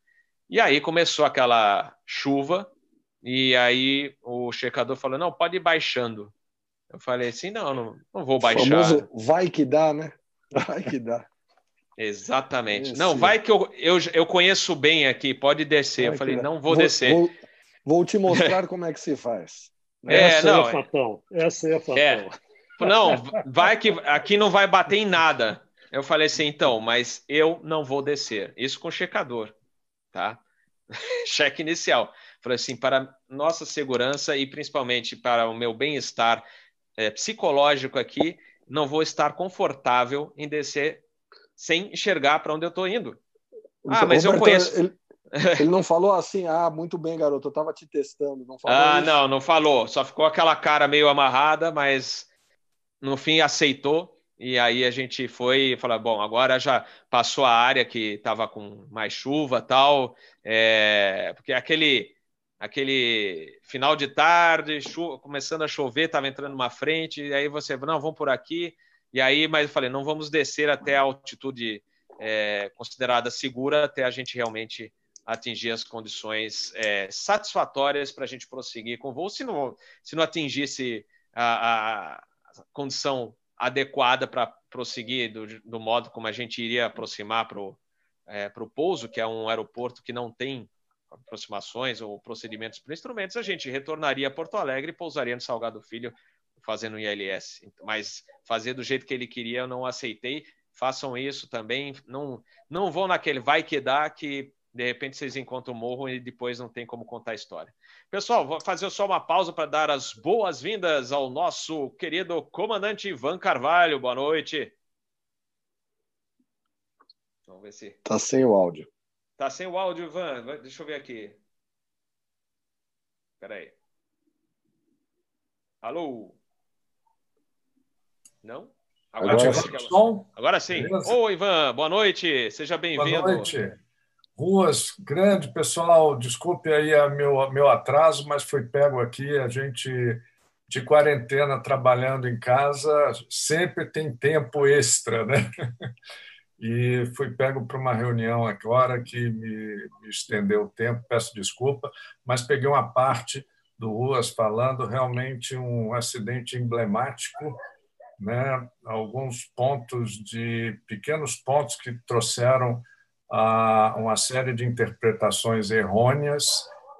E aí começou aquela chuva, e aí o checador falou: não, pode ir baixando. Eu falei assim: não, não, não vou baixar. Vai que dá, né? *laughs* Vai que dá. Exatamente. Não, vai que eu, eu, eu conheço bem aqui, pode descer. Vai eu falei: não vou, vou descer. Vou, vou, te mostrar *laughs* como é que se faz. É, Essa não, é fatão. Essa é fatão. É. Não, vai que aqui não vai bater em nada. Eu falei assim, então, mas eu não vou descer. Isso com checador, tá? *laughs* Cheque inicial. Falei assim, para nossa segurança e principalmente para o meu bem-estar é, psicológico aqui, não vou estar confortável em descer sem enxergar para onde eu estou indo. Ah, mas Roberto, eu conheço. Ele, *laughs* ele, não falou assim, ah, muito bem, garoto, eu estava te testando. Não ah, isso? não, não falou. Só ficou aquela cara meio amarrada, mas no fim aceitou. E aí a gente foi e falou: bom, agora já passou a área que estava com mais chuva tal, é, porque aquele aquele final de tarde, chuva, começando a chover, estava entrando uma frente, e aí você, não, vamos por aqui, e aí, mas eu falei, não vamos descer até a altitude é, considerada segura, até a gente realmente atingir as condições é, satisfatórias para a gente prosseguir com o voo, se não, se não atingisse a, a condição adequada para prosseguir do, do, modo como a gente iria aproximar para o é, pouso, que é um aeroporto que não tem aproximações ou procedimentos para instrumentos, a gente retornaria a Porto Alegre e pousaria no Salgado Filho fazendo ILS. Mas fazer do jeito que ele queria, eu não aceitei. Façam isso também. Não, não vão naquele vai que dá que de repente vocês encontram o morro e depois não tem como contar a história. Pessoal, vou fazer só uma pausa para dar as boas-vindas ao nosso querido comandante Ivan Carvalho. Boa noite. Vamos ver se. Tá sem o áudio. Tá sem o áudio, Ivan. Deixa eu ver aqui. Espera aí. Alô? Não? Agora, Agora, sim. Agora sim. Ô, Ivan, boa noite. Seja bem-vindo. Boa noite. Ruas, grande pessoal, desculpe aí a meu, meu atraso, mas foi pego aqui. A gente de quarentena trabalhando em casa sempre tem tempo extra, né? *laughs* e fui pego para uma reunião agora que me, me estendeu o tempo, peço desculpa, mas peguei uma parte do Ruas falando realmente um acidente emblemático, né? alguns pontos de pequenos pontos que trouxeram a uma série de interpretações errôneas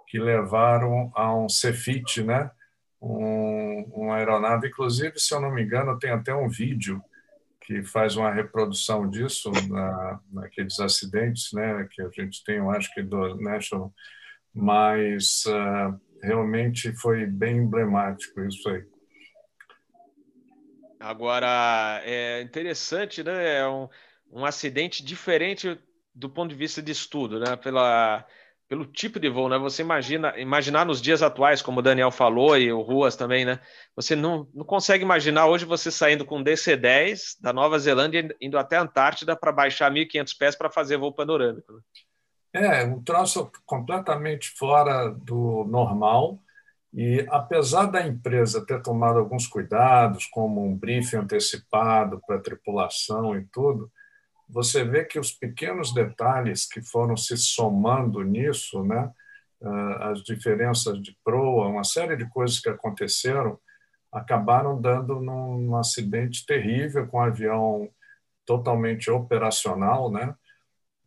que levaram a um Cefit, né? Um, uma aeronave, inclusive, se eu não me engano, tem até um vídeo que faz uma reprodução disso na, naqueles acidentes, né, que a gente tem, eu acho que do National, mas uh, realmente foi bem emblemático isso aí. Agora, é interessante, né? É um, um acidente diferente do ponto de vista de estudo, né? Pela, pelo tipo de voo, né? Você imagina, imaginar nos dias atuais, como o Daniel falou e o Ruas também, né? Você não, não consegue imaginar hoje você saindo com DC-10 da Nova Zelândia indo até a Antártida para baixar 1.500 pés para fazer voo panorâmico. Né? É, um troço completamente fora do normal. E apesar da empresa ter tomado alguns cuidados, como um briefing antecipado para a tripulação e tudo, você vê que os pequenos detalhes que foram se somando nisso, né, ah, as diferenças de proa, uma série de coisas que aconteceram, acabaram dando num acidente terrível com um avião totalmente operacional, né?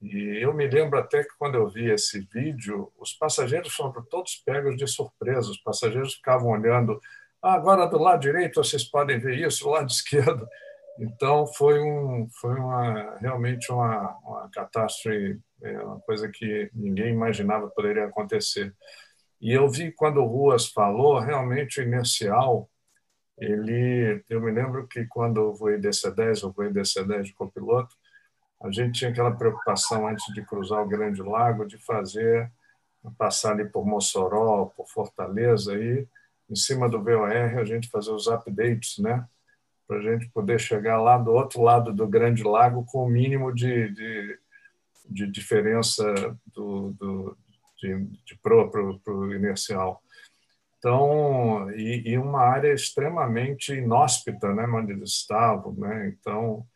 E eu me lembro até que quando eu vi esse vídeo, os passageiros foram todos pegos de surpresa. Os passageiros ficavam olhando. Ah, agora do lado direito vocês podem ver isso, do lado *laughs* esquerdo. Então foi um, foi uma realmente uma, uma catástrofe, é, uma coisa que ninguém imaginava poderia acontecer. E eu vi quando o Ruas falou, realmente o inercial, ele, eu me lembro que quando eu voei DC-10, eu voei DC-10 de copiloto, a gente tinha aquela preocupação antes de cruzar o Grande Lago de fazer passar ali por Mossoró, por Fortaleza e em cima do VOR a gente fazer os updates, né? Para a gente poder chegar lá do outro lado do Grande Lago com o mínimo de, de, de diferença do, do de, de pro para o inercial. Então, e, e, uma área extremamente inóspita, né, onde eles estavam, né? Então,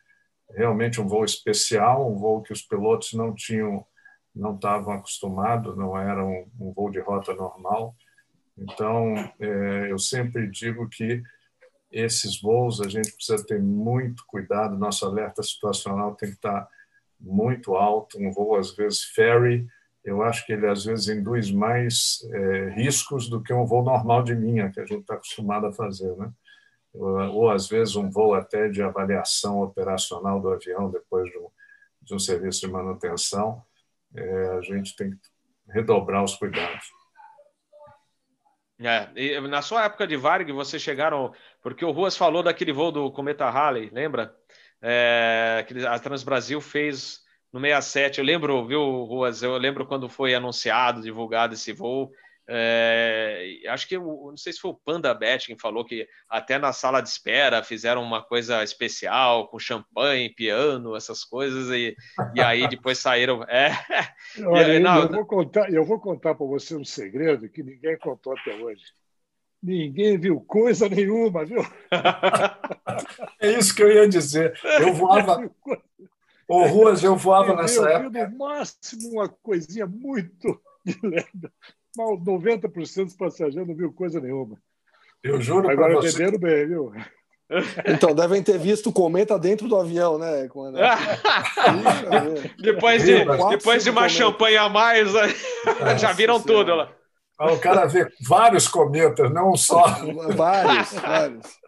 realmente um voo especial, um voo que os pilotos não tinham, não estavam acostumados, não era um, um voo de rota normal. Então, é, eu sempre digo que esses voos a gente precisa ter muito cuidado, nosso alerta situacional tem que estar muito alto. Um voo, às vezes, ferry, eu acho que ele, às vezes, induz mais é, riscos do que um voo normal de linha, que a gente está acostumado a fazer, né? Ou às vezes um voo até de avaliação operacional do avião depois de um, de um serviço de manutenção, é, a gente tem que redobrar os cuidados. É, na sua época de Varg, vocês chegaram, porque o Ruas falou daquele voo do Cometa Halley, lembra? É, que a Transbrasil fez no 67. Eu lembro, viu, Ruas? Eu lembro quando foi anunciado, divulgado esse voo. É, acho que não sei se foi o Panda Bet quem falou que até na sala de espera fizeram uma coisa especial com champanhe, piano, essas coisas e, e aí *laughs* depois saíram. É, Olha, *laughs* aí, não, eu vou contar, eu vou contar para você um segredo que ninguém contou até hoje. Ninguém viu coisa nenhuma, viu? *laughs* é isso que eu ia dizer. Eu voava. Ô, Ruas, eu voava nessa época. No máximo, uma coisinha muito de lenda mal 90% dos passageiros não viu coisa nenhuma. Eu juro Agora você... beberam bem, viu? *laughs* Então, devem ter visto o cometa dentro do avião, né? Quando... *laughs* depois de, depois de uma champanhe a mais, já viram tudo lá. Ah, o cara vê vários cometas, não só. *laughs* vários, vários.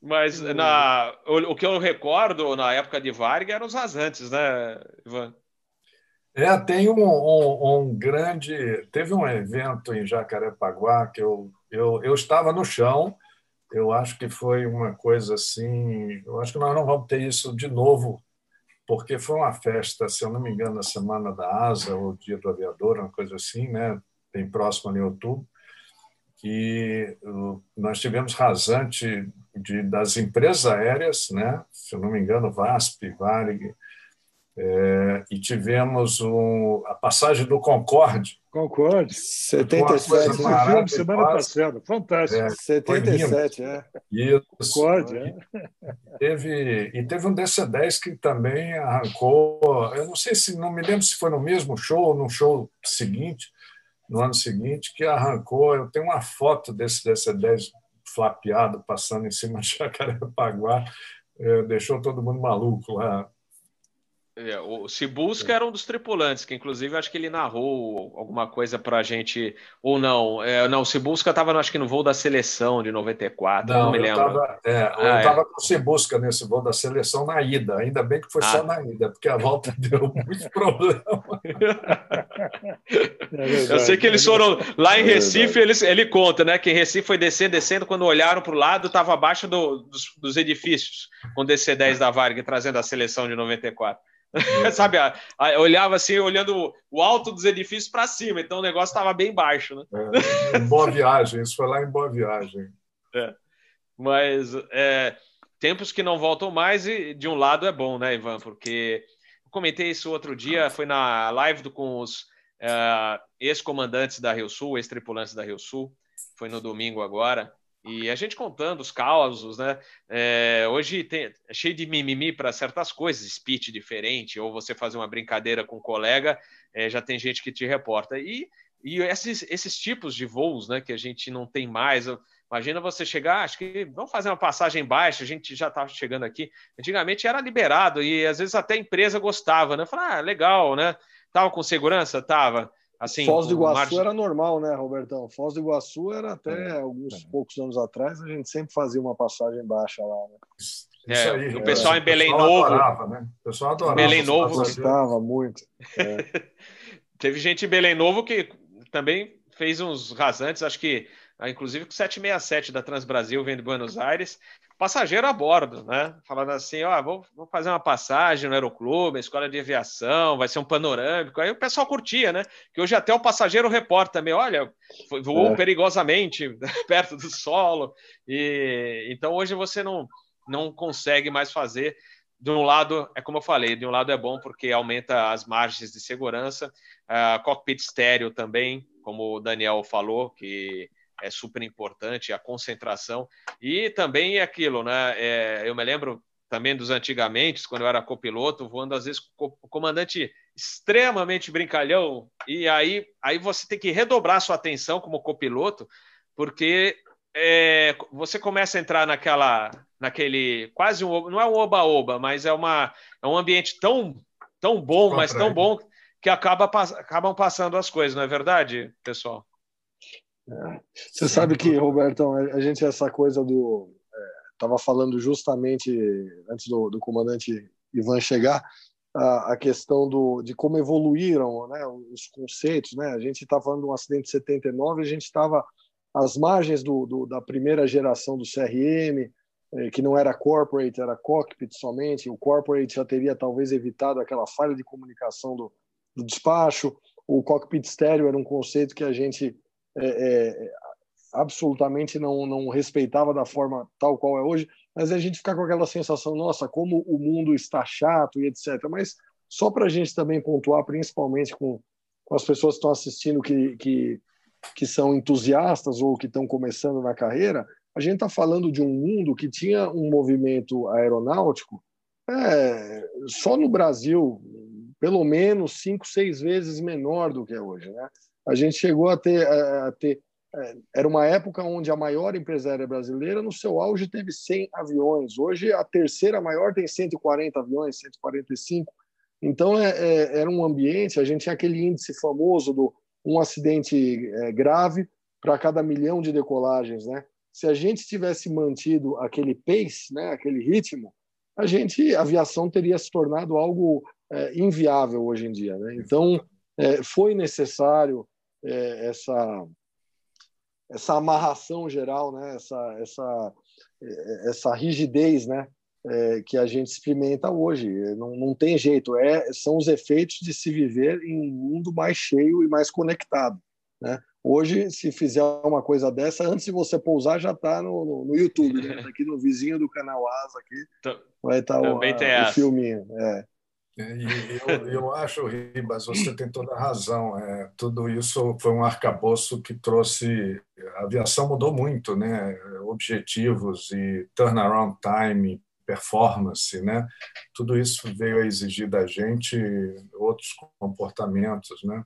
Mas na, o, o, que eu recordo na época de Vargas eram os rasantes, né, Ivan? É, tem um, um, um, grande. Teve um evento em Jacarepaguá que eu, eu, eu estava no chão. Eu acho que foi uma coisa assim. Eu acho que nós não vamos ter isso de novo, porque foi uma festa, se eu não me engano, na Semana da Asa, ou Dia do Aviador, uma coisa assim, né? Bem próximo ali outubro. Que nós tivemos rasante de, das empresas aéreas, né? Se eu não me engano, VASP, Varig é, e tivemos um, a passagem do Concorde. Concorde. 77. Filme, semana passada. Fantástico. É, 77, é. Isso. Concorde, é. Teve, e teve um DC-10 que também arrancou. Eu não sei se, não me lembro se foi no mesmo show ou no show seguinte, no ano seguinte, que arrancou. Eu tenho uma foto desse DC-10 flapeado passando em cima de *laughs* Jacarepaguá. É, deixou todo mundo maluco lá é, o Cibusca era um dos tripulantes, que inclusive acho que ele narrou alguma coisa para a gente, ou não. É, não, o Cibusca estava, acho que no voo da seleção de 94, não, não me lembro. Tava, é, eu estava ah, é. com o Cibusca nesse voo da seleção na ida, ainda bem que foi ah. só na ida, porque a volta *laughs* deu muito problema. É eu sei que eles foram lá em é Recife, ele, ele conta, né? Que em Recife foi descendo, descendo, quando olharam para o lado, estava abaixo do, dos, dos edifícios, com o DC-10 da Varg, trazendo a seleção de 94. *laughs* Sabe, a, a, olhava assim, olhando o alto dos edifícios para cima, então o negócio estava bem baixo, né? É, boa viagem, isso foi lá em Boa Viagem. *laughs* É. Mas é, tempos que não voltam mais, e de um lado é bom, né, Ivan? Porque eu comentei isso outro dia, foi na live do, com os é, ex-comandantes da Rio Sul, ex-tripulantes da Rio Sul, foi no domingo agora. E a gente contando os causos, né? É, hoje tem, é cheio de mimimi para certas coisas, speech diferente, ou você fazer uma brincadeira com um colega, é, já tem gente que te reporta. E, e esses, esses tipos de voos, né, que a gente não tem mais. Imagina você chegar, acho que vamos fazer uma passagem baixa, a gente já estava chegando aqui. Antigamente era liberado e às vezes até a empresa gostava, né? Falar, ah, legal, né? Tava com segurança? Tava. Assim, Foz do Iguaçu margem... era normal, né, Robertão? Foz do Iguaçu era até é, alguns é. poucos anos atrás, a gente sempre fazia uma passagem baixa lá. Né? É, aí, o pessoal é, em Belém Novo. Adorava, né? O pessoal adorava. Belém Novo. Gostava muito. É. *laughs* Teve gente em Belém Novo que também fez uns rasantes, acho que ah, inclusive com 767 da Transbrasil vem de Buenos Aires, passageiro a bordo, né? Falando assim, ó, vou, vou fazer uma passagem no aeroclube, escola de aviação, vai ser um panorâmico. Aí o pessoal curtia, né? Que hoje até o passageiro reporta também, olha, voou é. perigosamente *laughs* perto do solo. E então hoje você não não consegue mais fazer. De um lado, é como eu falei, de um lado é bom porque aumenta as margens de segurança, a cockpit estéreo também, como o Daniel falou, que é super importante, a concentração. E também é aquilo, né? É, eu me lembro também dos antigamente, quando eu era copiloto, voando às vezes com o comandante extremamente brincalhão, e aí, aí você tem que redobrar sua atenção como copiloto, porque é, você começa a entrar naquela, naquele quase um, não é um oba-oba, mas é uma é um ambiente tão tão bom, mas tão bom que acaba acabam passando as coisas, não é verdade, pessoal? É. Você sabe que, Robertão, a gente essa coisa do estava é, falando justamente antes do, do comandante Ivan chegar a, a, questão do, de como evoluíram né, os conceitos. Né? A gente está falando de um acidente de 79, a gente estava às margens do, do, da primeira geração do CRM, é, que não era corporate, era cockpit somente. O corporate já teria talvez evitado aquela falha de comunicação do, do despacho. O cockpit estéreo era um conceito que a gente é, é, absolutamente não, não respeitava da forma tal qual é hoje, mas a gente fica com aquela sensação, nossa, como o mundo está chato e etc. Mas só para a gente também pontuar, principalmente com, com as pessoas que estão assistindo que, que, que são entusiastas ou que estão começando na carreira, a gente está falando de um mundo que tinha um movimento aeronáutico é, só no Brasil, pelo menos cinco, seis vezes menor do que é hoje. Né? A gente chegou a ter, a ter é, era uma época onde a maior empresa aérea brasileira, no seu auge, teve 100 aviões. Hoje, a terceira maior tem 140 aviões, 145. Então, é, é, era um ambiente, a gente tinha aquele índice famoso do um acidente é, grave para cada milhão de decolagens, né? se a gente tivesse mantido aquele pace, né, aquele ritmo, a gente, a aviação teria se tornado algo é, inviável hoje em dia. Né? Então, é, foi necessário é, essa essa amarração geral, né? essa, essa, essa rigidez né? É, que a gente experimenta hoje. Não, não tem jeito, é, são os efeitos de se viver em um mundo mais cheio e mais conectado. Né? Hoje, se fizer uma coisa dessa, antes de você pousar, já está no, no, no, YouTube, né? *laughs* Tá aqui no vizinho do canal Asa aqui, vai estar tá o, o filminho. É. é eu, eu acho, Ribas, você tem toda a razão. É, tudo isso foi um arcabouço que trouxe. A aviação mudou muito, né? Objetivos e turnaround time, performance, né? Tudo isso veio a exigir da gente outros comportamentos, né?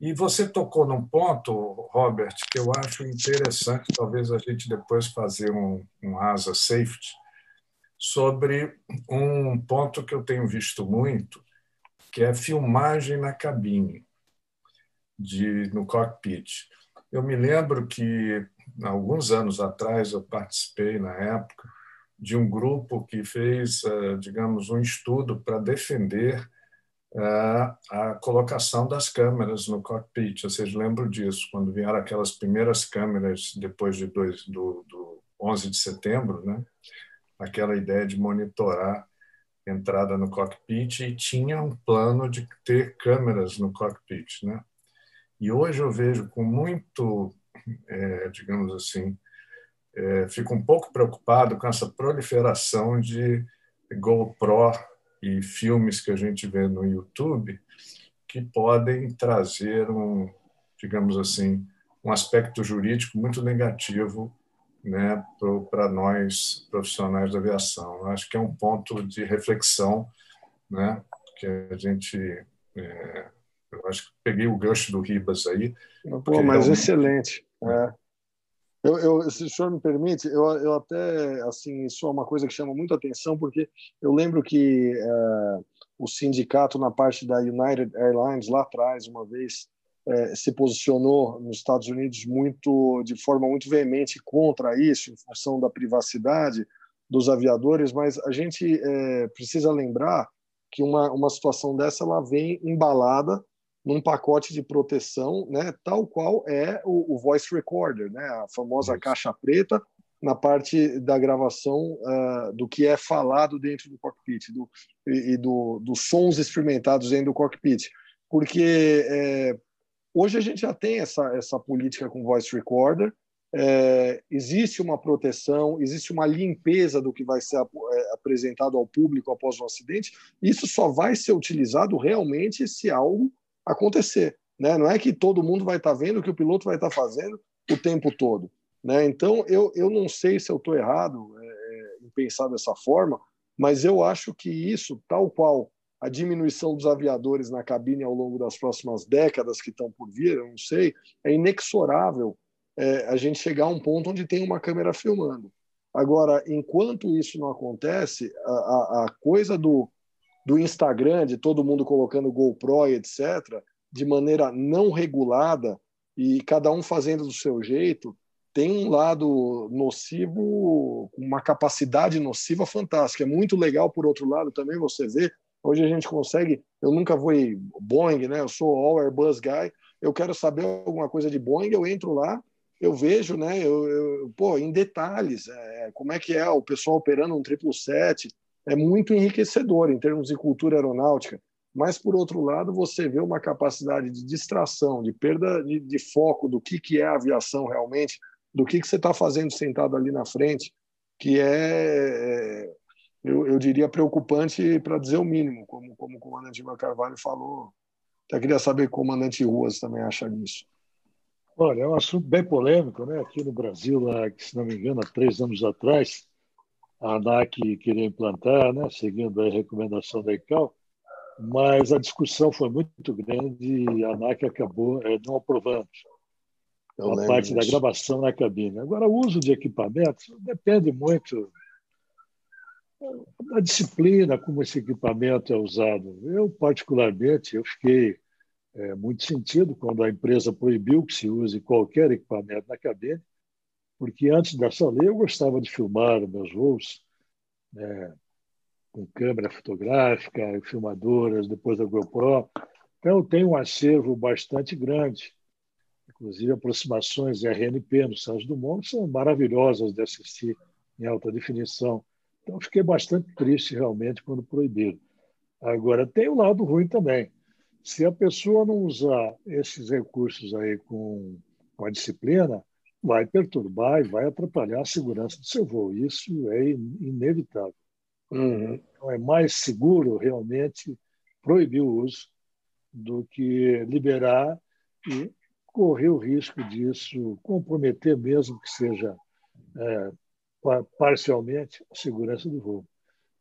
E você tocou num ponto, Robert, que eu acho interessante, talvez a gente depois fazer um, um asa safety, sobre um ponto que eu tenho visto muito, que é filmagem na cabine, de, no cockpit. Eu me lembro que, alguns anos atrás, eu participei, na época, de um grupo que fez, eh, digamos, um estudo para defender a colocação das câmeras no cockpit. Vocês lembram disso, quando vieram aquelas primeiras câmeras depois de dois, do, do 11 de setembro, né? Aquela ideia de monitorar entrada no cockpit e tinha um plano de ter câmeras no cockpit. Né? E hoje eu vejo com muito, é, digamos assim, é, fico um pouco preocupado com essa proliferação de GoPro e filmes que a gente vê no YouTube que podem trazer um, digamos assim, um aspecto jurídico muito negativo né, para nós profissionais da aviação. Eu acho que é um ponto de reflexão né, que a gente. É, eu acho que peguei o gancho do Ribas aí. Pô, mas é um... excelente. É. Eu, eu, se o senhor me permite, eu, eu até, assim, isso é uma coisa que chama muito atenção, porque eu lembro que é, o sindicato na parte da United Airlines, lá atrás, uma vez, é, se posicionou nos Estados Unidos muito, de forma muito veemente contra isso, em função da privacidade dos aviadores, mas a gente é, precisa lembrar que uma, uma situação dessa ela vem embalada num pacote de proteção, né, tal qual é o, o voice recorder, né, a famosa caixa preta na parte da gravação uh, do que é falado dentro do cockpit do, e, e do, dos sons experimentados dentro do cockpit, porque é, hoje a gente já tem essa, essa política com voice recorder, é, existe uma proteção, existe uma limpeza do que vai ser é, apresentado ao público após um acidente. Isso só vai ser utilizado realmente se algo acontecer. Né? Não é que todo mundo vai estar tá vendo o que o piloto vai estar tá fazendo o tempo todo. Né? Então, eu, eu não sei se eu estou errado é, é, em pensar dessa forma, mas eu acho que isso, tal qual a diminuição dos aviadores na cabine ao longo das próximas décadas que estão por vir, eu não sei, é inexorável é, a gente chegar a um ponto onde tem uma câmera filmando. Agora, enquanto isso não acontece, a, a, coisa do do Instagram, de todo mundo colocando GoPro e etc., de maneira não regulada e cada um fazendo do seu jeito, tem um lado nocivo, uma capacidade nociva fantástica. É muito legal, por outro lado, também você vê. Hoje a gente consegue. Eu nunca vou Boeing, né? Eu sou all Airbus guy. Eu quero saber alguma coisa de Boeing, eu entro lá, eu vejo, né? Eu, eu pô, em detalhes, é, como é que é o pessoal operando um 777, é muito enriquecedor em termos de cultura aeronáutica, mas, por outro lado, você vê uma capacidade de distração, de perda de, de foco do que, que é a aviação realmente, do que, que você está fazendo sentado ali na frente, que é, é eu, eu diria, preocupante para dizer o mínimo, como, como o comandante Mar Carvalho falou. Até queria saber o comandante Ruas também acha disso. Olha, é um assunto bem polêmico, né? Aqui no Brasil, lá, se não me engano, há três anos atrás, a ANAC queria implantar, né, seguindo a recomendação da ICAO, mas a discussão foi muito grande e a ANAC acabou é, não aprovando Eu a parte disso. da gravação na cabine. Agora, o uso de equipamentos depende muito da disciplina, como esse equipamento é usado. Eu, particularmente, eu fiquei é, muito sentido quando a empresa proibiu que se use qualquer equipamento na cabine, porque antes dessa lei eu gostava de filmar meus voos né, com câmera fotográfica, filmadoras, depois da GoPro. Então, eu tenho um acervo bastante grande. Inclusive, aproximações RNP no Santos Dumont são maravilhosas de assistir em alta definição. Então, fiquei bastante triste realmente quando proibiram. Agora, tem o lado ruim também. Se a pessoa não usar esses recursos aí com, com a disciplina, vai perturbar e vai atrapalhar a segurança do seu voo. Isso é inevitável. Uhum. Então, é mais seguro realmente proibir o uso do que liberar e correr o risco disso comprometer, mesmo que seja é, parcialmente, a segurança do voo.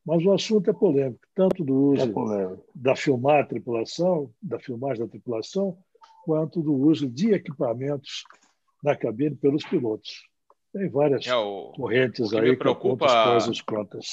Mas o assunto é polêmico, tanto do uso é da filmar tripulação, da filmagem da tripulação, quanto do uso de equipamentos na cabine pelos pilotos. Tem várias é, o, correntes o aí me preocupa... com contas.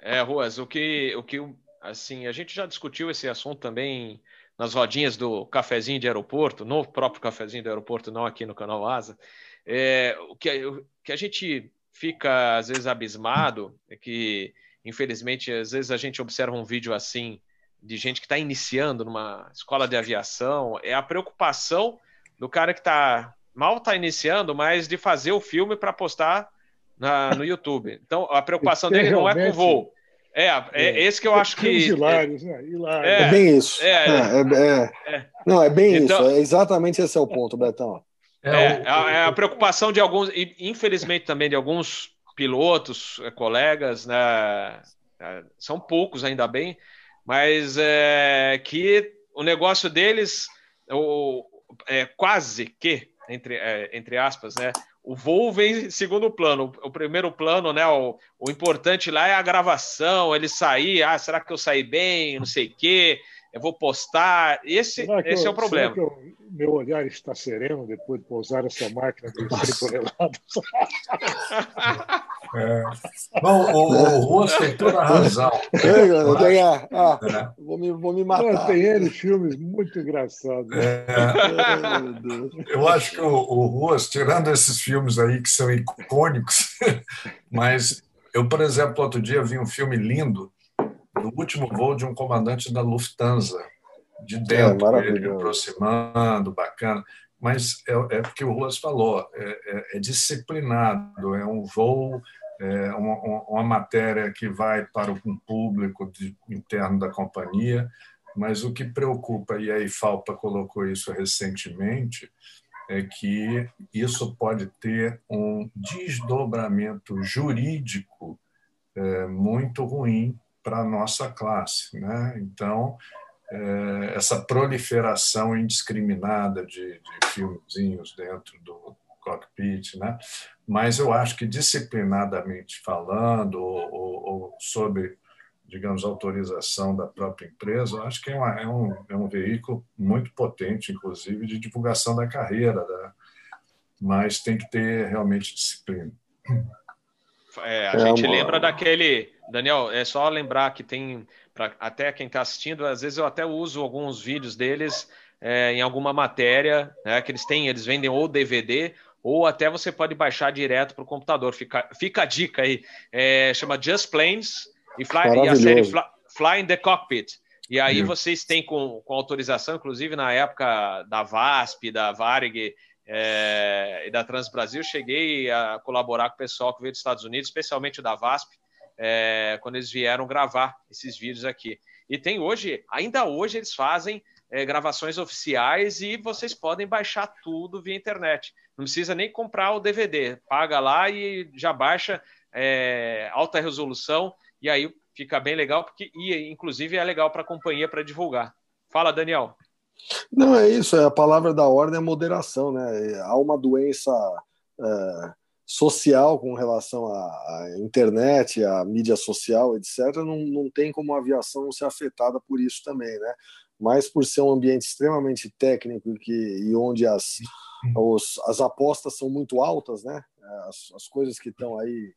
É, Ruas, o que, o que assim, a gente já discutiu esse assunto também nas rodinhas do cafezinho de aeroporto, no próprio cafezinho do aeroporto, não aqui no canal Asa. É, o, que, o que a gente fica às vezes abismado é que, infelizmente, às vezes a gente observa um vídeo assim de gente que está iniciando numa escola de aviação, é a preocupação do cara que está mal está iniciando, mas de fazer o filme para postar na, no YouTube. Então, a preocupação dele não é com o voo. É, é, é, esse que eu acho que. Hilários, né? Hilários. É, é bem isso. É, é, é, é. Não, é bem então, isso. É exatamente esse é o ponto, Betão. É, a, a, preocupação de alguns, e infelizmente também de alguns pilotos, colegas, né? São poucos, ainda bem, mas é, que o negócio deles o, é, quase que entre, é, entre aspas, né? O voo vem em segundo plano. O, primeiro plano, né? O, o, importante lá é a gravação, ele sair, ah, será que eu saí bem? Não sei o quê. Eu vou postar. Esse, esse eu, é o problema. Será que eu, meu olhar está sereno depois de pousar essa máquina de 100 toneladas? É. Bom, o, o Ruas tem toda a razão. É, ah, é. vou, me, vou me matar. Não, tem ele filmes muito engraçados. É. Eu acho que o, o Ruas, tirando esses filmes aí que são icônicos, *laughs* mas eu, por exemplo, outro dia vi um filme lindo do último voo de um comandante da Lufthansa, de é, dentro, é, ele aproximando, bacana. Mas é, é porque o Ruas falou, é, é, é disciplinado, é um voo, é uma, uma, matéria que vai para o público interno da companhia, mas o que preocupa, e a IFALPA colocou isso recentemente, é que isso pode ter um desdobramento jurídico é, muito ruim para a nossa classe. Né? Então, é, essa proliferação indiscriminada de, de filmezinhos dentro do cockpit, né? mas eu acho que disciplinadamente falando, ou, ou, ou sobre, digamos, autorização da própria empresa, eu acho que é, uma, é, um, é um veículo muito potente, inclusive, de divulgação da carreira, né? mas tem que ter realmente disciplina. É, a é gente uma... lembra daquele. Daniel, é só lembrar que tem, pra, até quem está assistindo, às vezes eu até uso alguns vídeos deles é, em alguma matéria né, que eles têm, eles vendem ou DVD ou até você pode baixar direto para o computador. Fica, fica a dica aí. É, chama Just Planes e, fly, e a série Fly, Fly in the Cockpit. E aí vocês têm com, com autorização, inclusive na época da VASP, da Varig, é, e da Trans Brasil, cheguei a colaborar com o pessoal que veio dos Estados Unidos, especialmente da VASP, é, quando eles vieram gravar esses vídeos aqui. E tem hoje, ainda hoje, eles fazem é, gravações oficiais e vocês podem baixar tudo via internet. Não precisa nem comprar o DVD, paga lá e já baixa é, alta resolução, e aí fica bem legal, porque e, inclusive é legal para a companhia para divulgar. Fala, Daniel. Não, é isso, é a palavra da ordem é moderação, né? Há uma doença é, social com relação à, à, internet, à mídia social, etc. Não, não tem como a aviação ser afetada por isso também, né? Mas por ser um ambiente extremamente técnico que, e onde as, os, as apostas são muito altas, né? As, as coisas que estão aí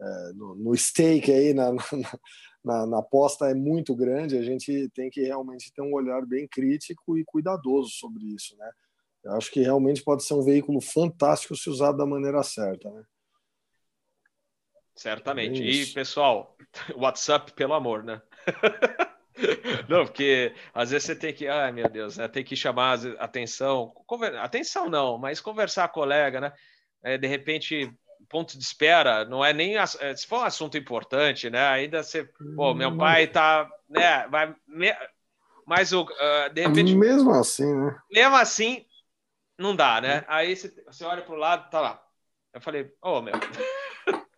é, no, no stake aí na, na, na, na aposta é muito grande, a gente tem que realmente ter um olhar bem crítico e cuidadoso sobre isso, né? Eu acho que realmente pode ser um veículo fantástico se usado da maneira certa, né? Certamente. É e, pessoal, *laughs* WhatsApp, pelo amor, né? *laughs* Não, porque às vezes você tem que, ai meu Deus, né? tem que chamar atenção, conver... atenção não, mas conversar com a colega, né? É, de repente ponto de espera, não é nem. É, se for um assunto importante, né? Ainda você. Pô, meu hum. pai tá. Né, vai, mas o, uh, de repente. Mesmo assim, né? Mesmo assim, não dá, né? Aí você, você olha para o lado, tá lá. Eu falei, ô, oh, meu. *laughs*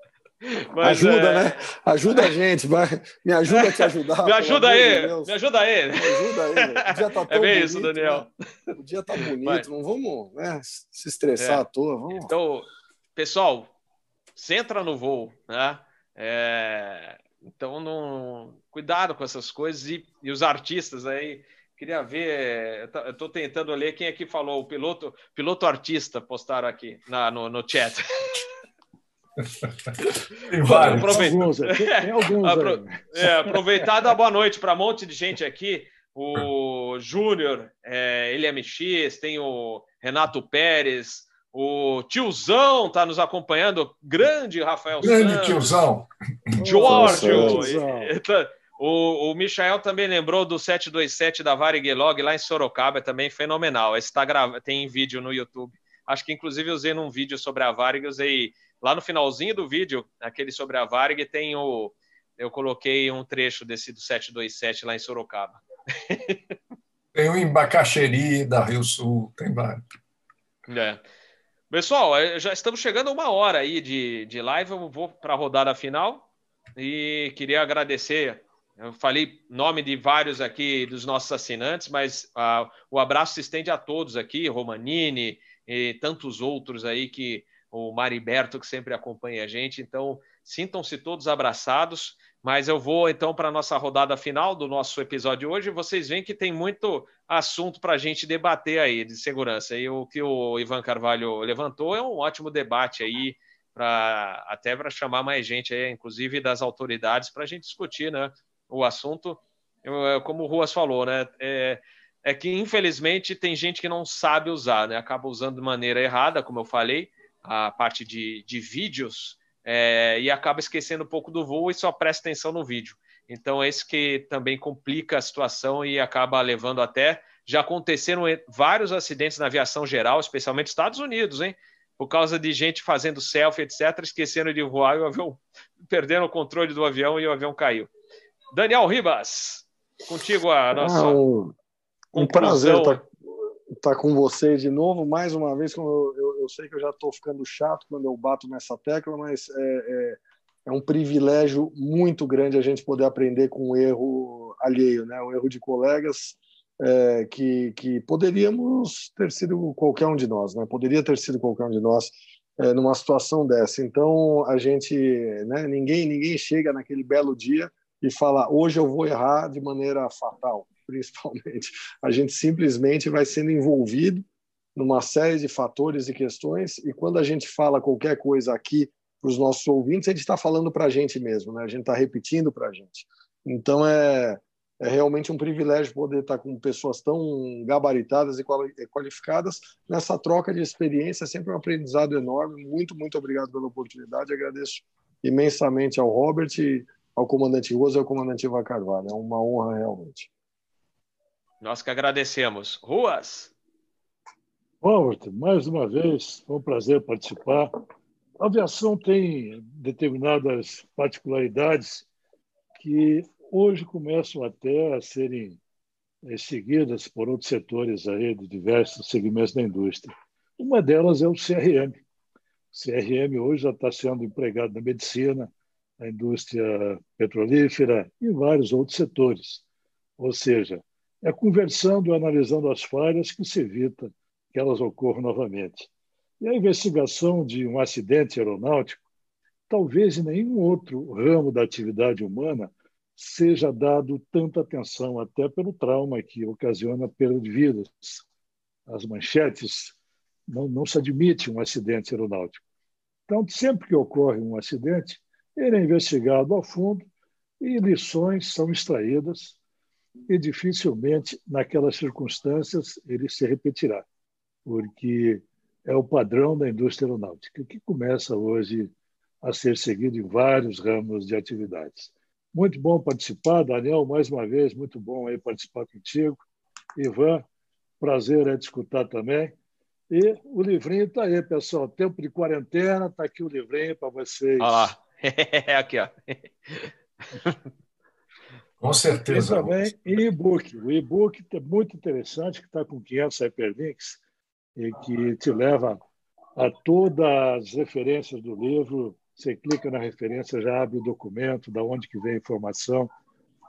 Mas, ajuda, é... né? Ajuda a gente, vai. Me ajuda a te ajudar. *laughs* me ajuda aí, de me ajuda aí. Me ajuda aí. O dia tá é *laughs* tão é bem bonito, isso, Daniel. Né? O dia tá bonito, não vamos né, se estressar é. à toa. Vamos. Então, pessoal, você entra no voo, né? É, então, não, cuidado com essas coisas e, e os artistas aí. Queria ver, eu estou tentando ler quem aqui falou, o piloto, piloto artista postaram aqui na, no, no chat. *laughs* Tem vários. Aproveita... Alguns, tem alguns Apro... é, aproveitar dar boa noite para um monte de gente aqui. O Júnior, é, ele é MX, tem o Renato Pérez, o tiozão está nos acompanhando, grande Rafael Grande Santos, tiozão. Giorgio. O, o Michael também lembrou do 727 da Variguelog lá em Sorocaba, é também fenomenal. Esse tá grava... tem vídeo no YouTube. Acho que inclusive eu usei num vídeo sobre a Varig, usei lá no finalzinho do vídeo, aquele sobre a Varig, tem o eu coloquei um trecho desse do 727 lá em Sorocaba. *laughs* Tem o Embacaxeri da Rio Sul, tem vários. É. Pessoal, é, já estamos chegando a uma hora aí de, de live. Eu vou para a rodada final e queria agradecer. Eu falei nome de vários aqui dos nossos assinantes, mas uh, o abraço se estende a todos aqui, Romanini e tantos outros aí que o Mariberto que sempre acompanha a gente. Então, Sintam-se todos abraçados. Mas eu vou então para a nossa rodada final do nosso episódio hoje. Vocês veem que tem muito assunto para a gente debater aí de segurança. E o que o Ivan Carvalho levantou é um ótimo debate aí para até para chamar mais gente aí, inclusive das autoridades, para a gente discutir, né, o assunto. Eu, como o Ruas falou, né, é, é que infelizmente tem gente que não sabe usar, né, acaba usando de maneira errada, como eu falei, a parte de, de vídeos é, e acaba esquecendo um pouco do voo e só presta atenção no vídeo. Então, esse que também complica a situação e acaba levando até. Já aconteceram vários acidentes na aviação geral, especialmente nos Estados Unidos, hein? Por causa de gente fazendo selfie, etc., esquecendo de voar e o avião *laughs* perdendo o controle do avião e o avião caiu. Daniel Ribas, contigo a nossa. Ah, um, um prazer estar estar com vocês de novo, mais uma vez. Eu, eu, eu sei que eu já estou ficando chato quando eu bato nessa tecla, mas é, é, é, um privilégio muito grande a gente poder aprender com o erro alheio, né? o erro de colegas. É, que, que poderíamos ter sido qualquer um de nós, né? Poderia ter sido qualquer um de nós é, numa situação dessa. Então a gente, né? Ninguém ninguém chega naquele belo dia e fala hoje eu vou errar de maneira fatal *laughs* principalmente. A gente simplesmente vai sendo envolvido numa série de fatores e questões, e quando a gente fala qualquer coisa aqui para os nossos ouvintes, a gente está falando para a gente mesmo, né? a gente está repetindo para a gente. Então é, é realmente um privilégio poder estar tá com pessoas tão gabaritadas e qualificadas nessa troca de experiência, é sempre um aprendizado enorme. Muito, muito obrigado pela oportunidade, agradeço imensamente ao Robert, ao comandante Rosa e ao comandante Ivan Carvalho. É uma honra realmente. Nós que agradecemos. Ruas. Robert, mais uma vez, foi um prazer participar. A aviação tem determinadas particularidades que hoje começam até a serem eh, seguidas por outros setores aí de diversos segmentos da indústria. Uma delas é o CRM. O CRM hoje já está sendo empregado na medicina, na indústria petrolífera e vários outros setores. Ou seja, é conversando e analisando as falhas que se evita que elas ocorram novamente. E a investigação de um acidente aeronáutico, talvez em nenhum outro ramo da atividade humana seja dado tanta atenção, até pelo trauma que ocasiona a perda de vidas. As manchetes não, não se admite um acidente aeronáutico. Então, sempre que ocorre um acidente, ele é investigado a fundo e lições são extraídas e dificilmente, naquelas circunstâncias, ele se repetirá, porque é o padrão da indústria aeronáutica, que começa hoje a ser seguido em vários ramos de atividades. Muito bom participar, Daniel, mais uma vez, muito bom aí participar contigo. Ivan, prazer é te escutar também. E o livrinho está aí, pessoal. Tempo de quarentena, está aqui o livrinho para vocês. Olha lá. *laughs* aqui, ó. *laughs* Com certeza. E também e-book. O e-book é muito interessante, que está com 500 hyperlinks e que te leva a todas as referências do livro. Você clica na referência, já abre o documento, da onde que vem a informação.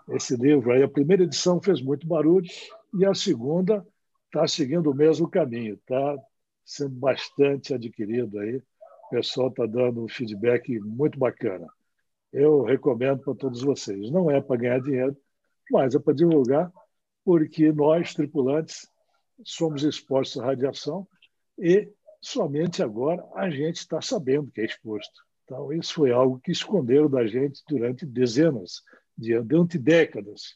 Esse livro aí, a primeira edição fez muito barulho e a segunda está seguindo o mesmo caminho, está sendo bastante adquirido aí. O pessoal está dando um feedback muito bacana eu recomendo para todos vocês. Não é para ganhar dinheiro, mas é para divulgar, porque nós, tripulantes, somos expostos à radiação e somente agora a gente está sabendo que é exposto. Então, isso foi algo que esconderam da gente durante dezenas, de, durante décadas.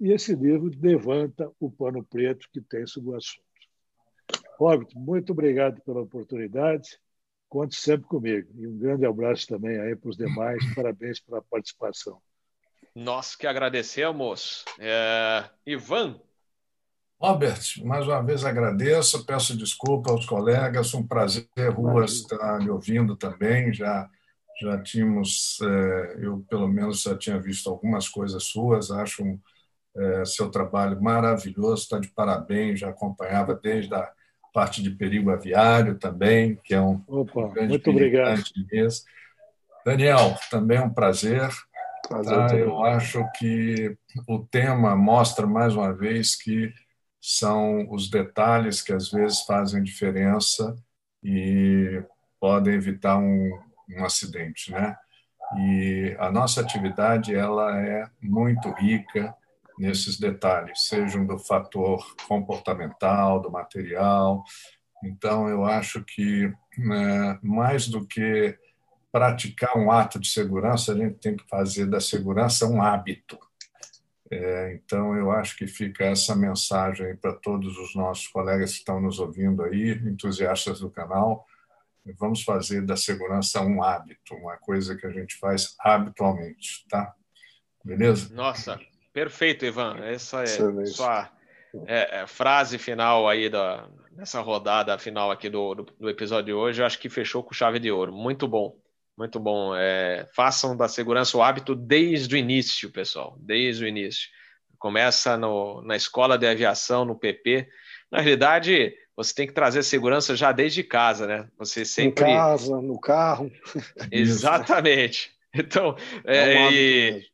E esse livro levanta o pano preto que tem sobre o assunto. Robert, muito obrigado pela oportunidade. Conte sempre comigo. E um grande abraço também aí para os demais. *laughs* Parabéns pela participação. Nós que agradecemos. É... Ivan. Robert, mais uma vez agradeço, peço desculpa aos colegas, um prazer, Ruas, estar me ouvindo também. Já, já tínhamos, é, eu pelo menos já tinha visto algumas coisas suas, acho um, é, seu trabalho maravilhoso, está de parabéns, já acompanhava desde a parte de perigo aviário também, que é um, Opa, grande muito obrigado. Daniel, também é um prazer. prazer tá? Eu acho que o tema mostra mais uma vez que são os detalhes que às vezes fazem diferença e podem evitar um, um acidente, né? E a nossa atividade ela é muito rica nesses detalhes, sejam do fator comportamental, do material. Então, eu acho que né, mais do que praticar um ato de segurança, a gente tem que fazer da segurança um hábito. É, então, eu acho que fica essa mensagem para todos os nossos colegas que estão nos ouvindo aí, entusiastas do canal. Vamos fazer da segurança um hábito, uma coisa que a gente faz habitualmente, tá? Beleza? Nossa, perfeito, Ivan. Essa é Excelente. sua é, é, frase final aí da, nessa rodada final aqui do, do, do, episódio de hoje. Eu acho que fechou com chave de ouro. Muito bom. Muito bom. É, façam da segurança o hábito desde o início, pessoal, desde o início. Começa no, na escola de aviação, no PP. Na realidade, você tem que trazer segurança já desde casa, né? Você sempre. Em casa, no carro. *laughs* Exatamente. Então, é, é e,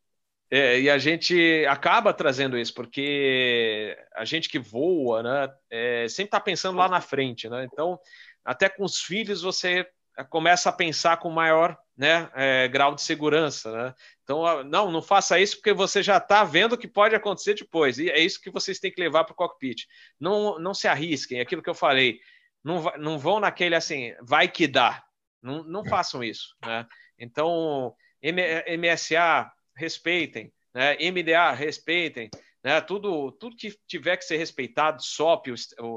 é, e, a gente acaba trazendo isso, porque a gente que voa, né, é, sempre está pensando lá na frente, né? Então, até com os filhos, você começa a pensar com maior né, é, grau de segurança. Né? Então, não, não faça isso porque você já está vendo o que pode acontecer depois. E é isso que vocês têm que levar para o cockpit. Não, não se arrisquem, aquilo que eu falei. Não, não vão naquele assim, vai que dá. Não, não é. façam isso. Né? Então, MSA, respeitem. Né? MDA, respeitem. Né? Tudo, tudo que tiver que ser respeitado, SOP,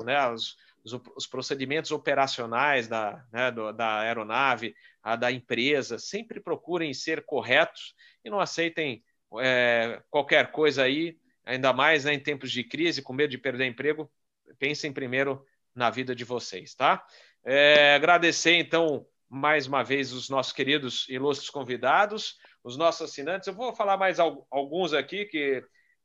né? os, os, os procedimentos operacionais da, né, do, da aeronave, a da empresa, sempre procurem ser corretos e não aceitem é, qualquer coisa aí, ainda mais né, em tempos de crise, com medo de perder emprego. Pensem primeiro na vida de vocês, tá? É, agradecer, então, mais uma vez os nossos queridos ilustres convidados, os nossos assinantes. Eu vou falar mais alguns aqui que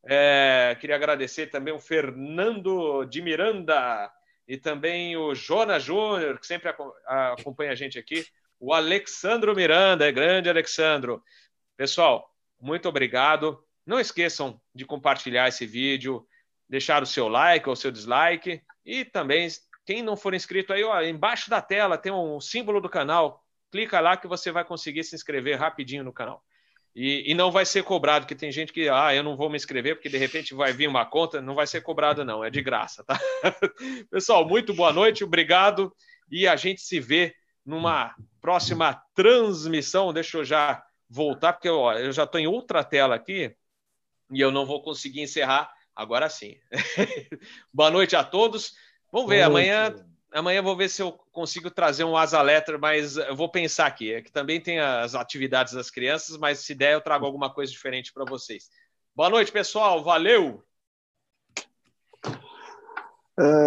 é, queria agradecer também o Fernando de Miranda, e também o Jonas Júnior, que sempre acompanha a gente aqui, o Alexandro Miranda, é grande Alexandro. Pessoal, muito obrigado. Não esqueçam de compartilhar esse vídeo, deixar o seu like ou seu dislike e também quem não for inscrito aí, ó, embaixo da tela tem um símbolo do canal. Clica lá que você vai conseguir se inscrever rapidinho no canal. E, e, não vai ser cobrado, porque tem gente que, ah, eu não vou me inscrever, porque de repente vai vir uma conta, não vai ser cobrado, não, é de graça, tá? *laughs* Pessoal, muito boa noite, obrigado, e a gente se vê numa próxima transmissão. Deixa eu já voltar, porque ó, eu já estou em outra tela aqui e eu não vou conseguir encerrar agora sim. *laughs* boa noite a todos. Vamos ver, amanhã Amanhã vou ver se eu consigo trazer um asa letter, mas eu vou pensar aqui. É que também tem as atividades das crianças, mas se der, eu trago alguma coisa diferente para vocês. Boa noite, pessoal. Valeu! É...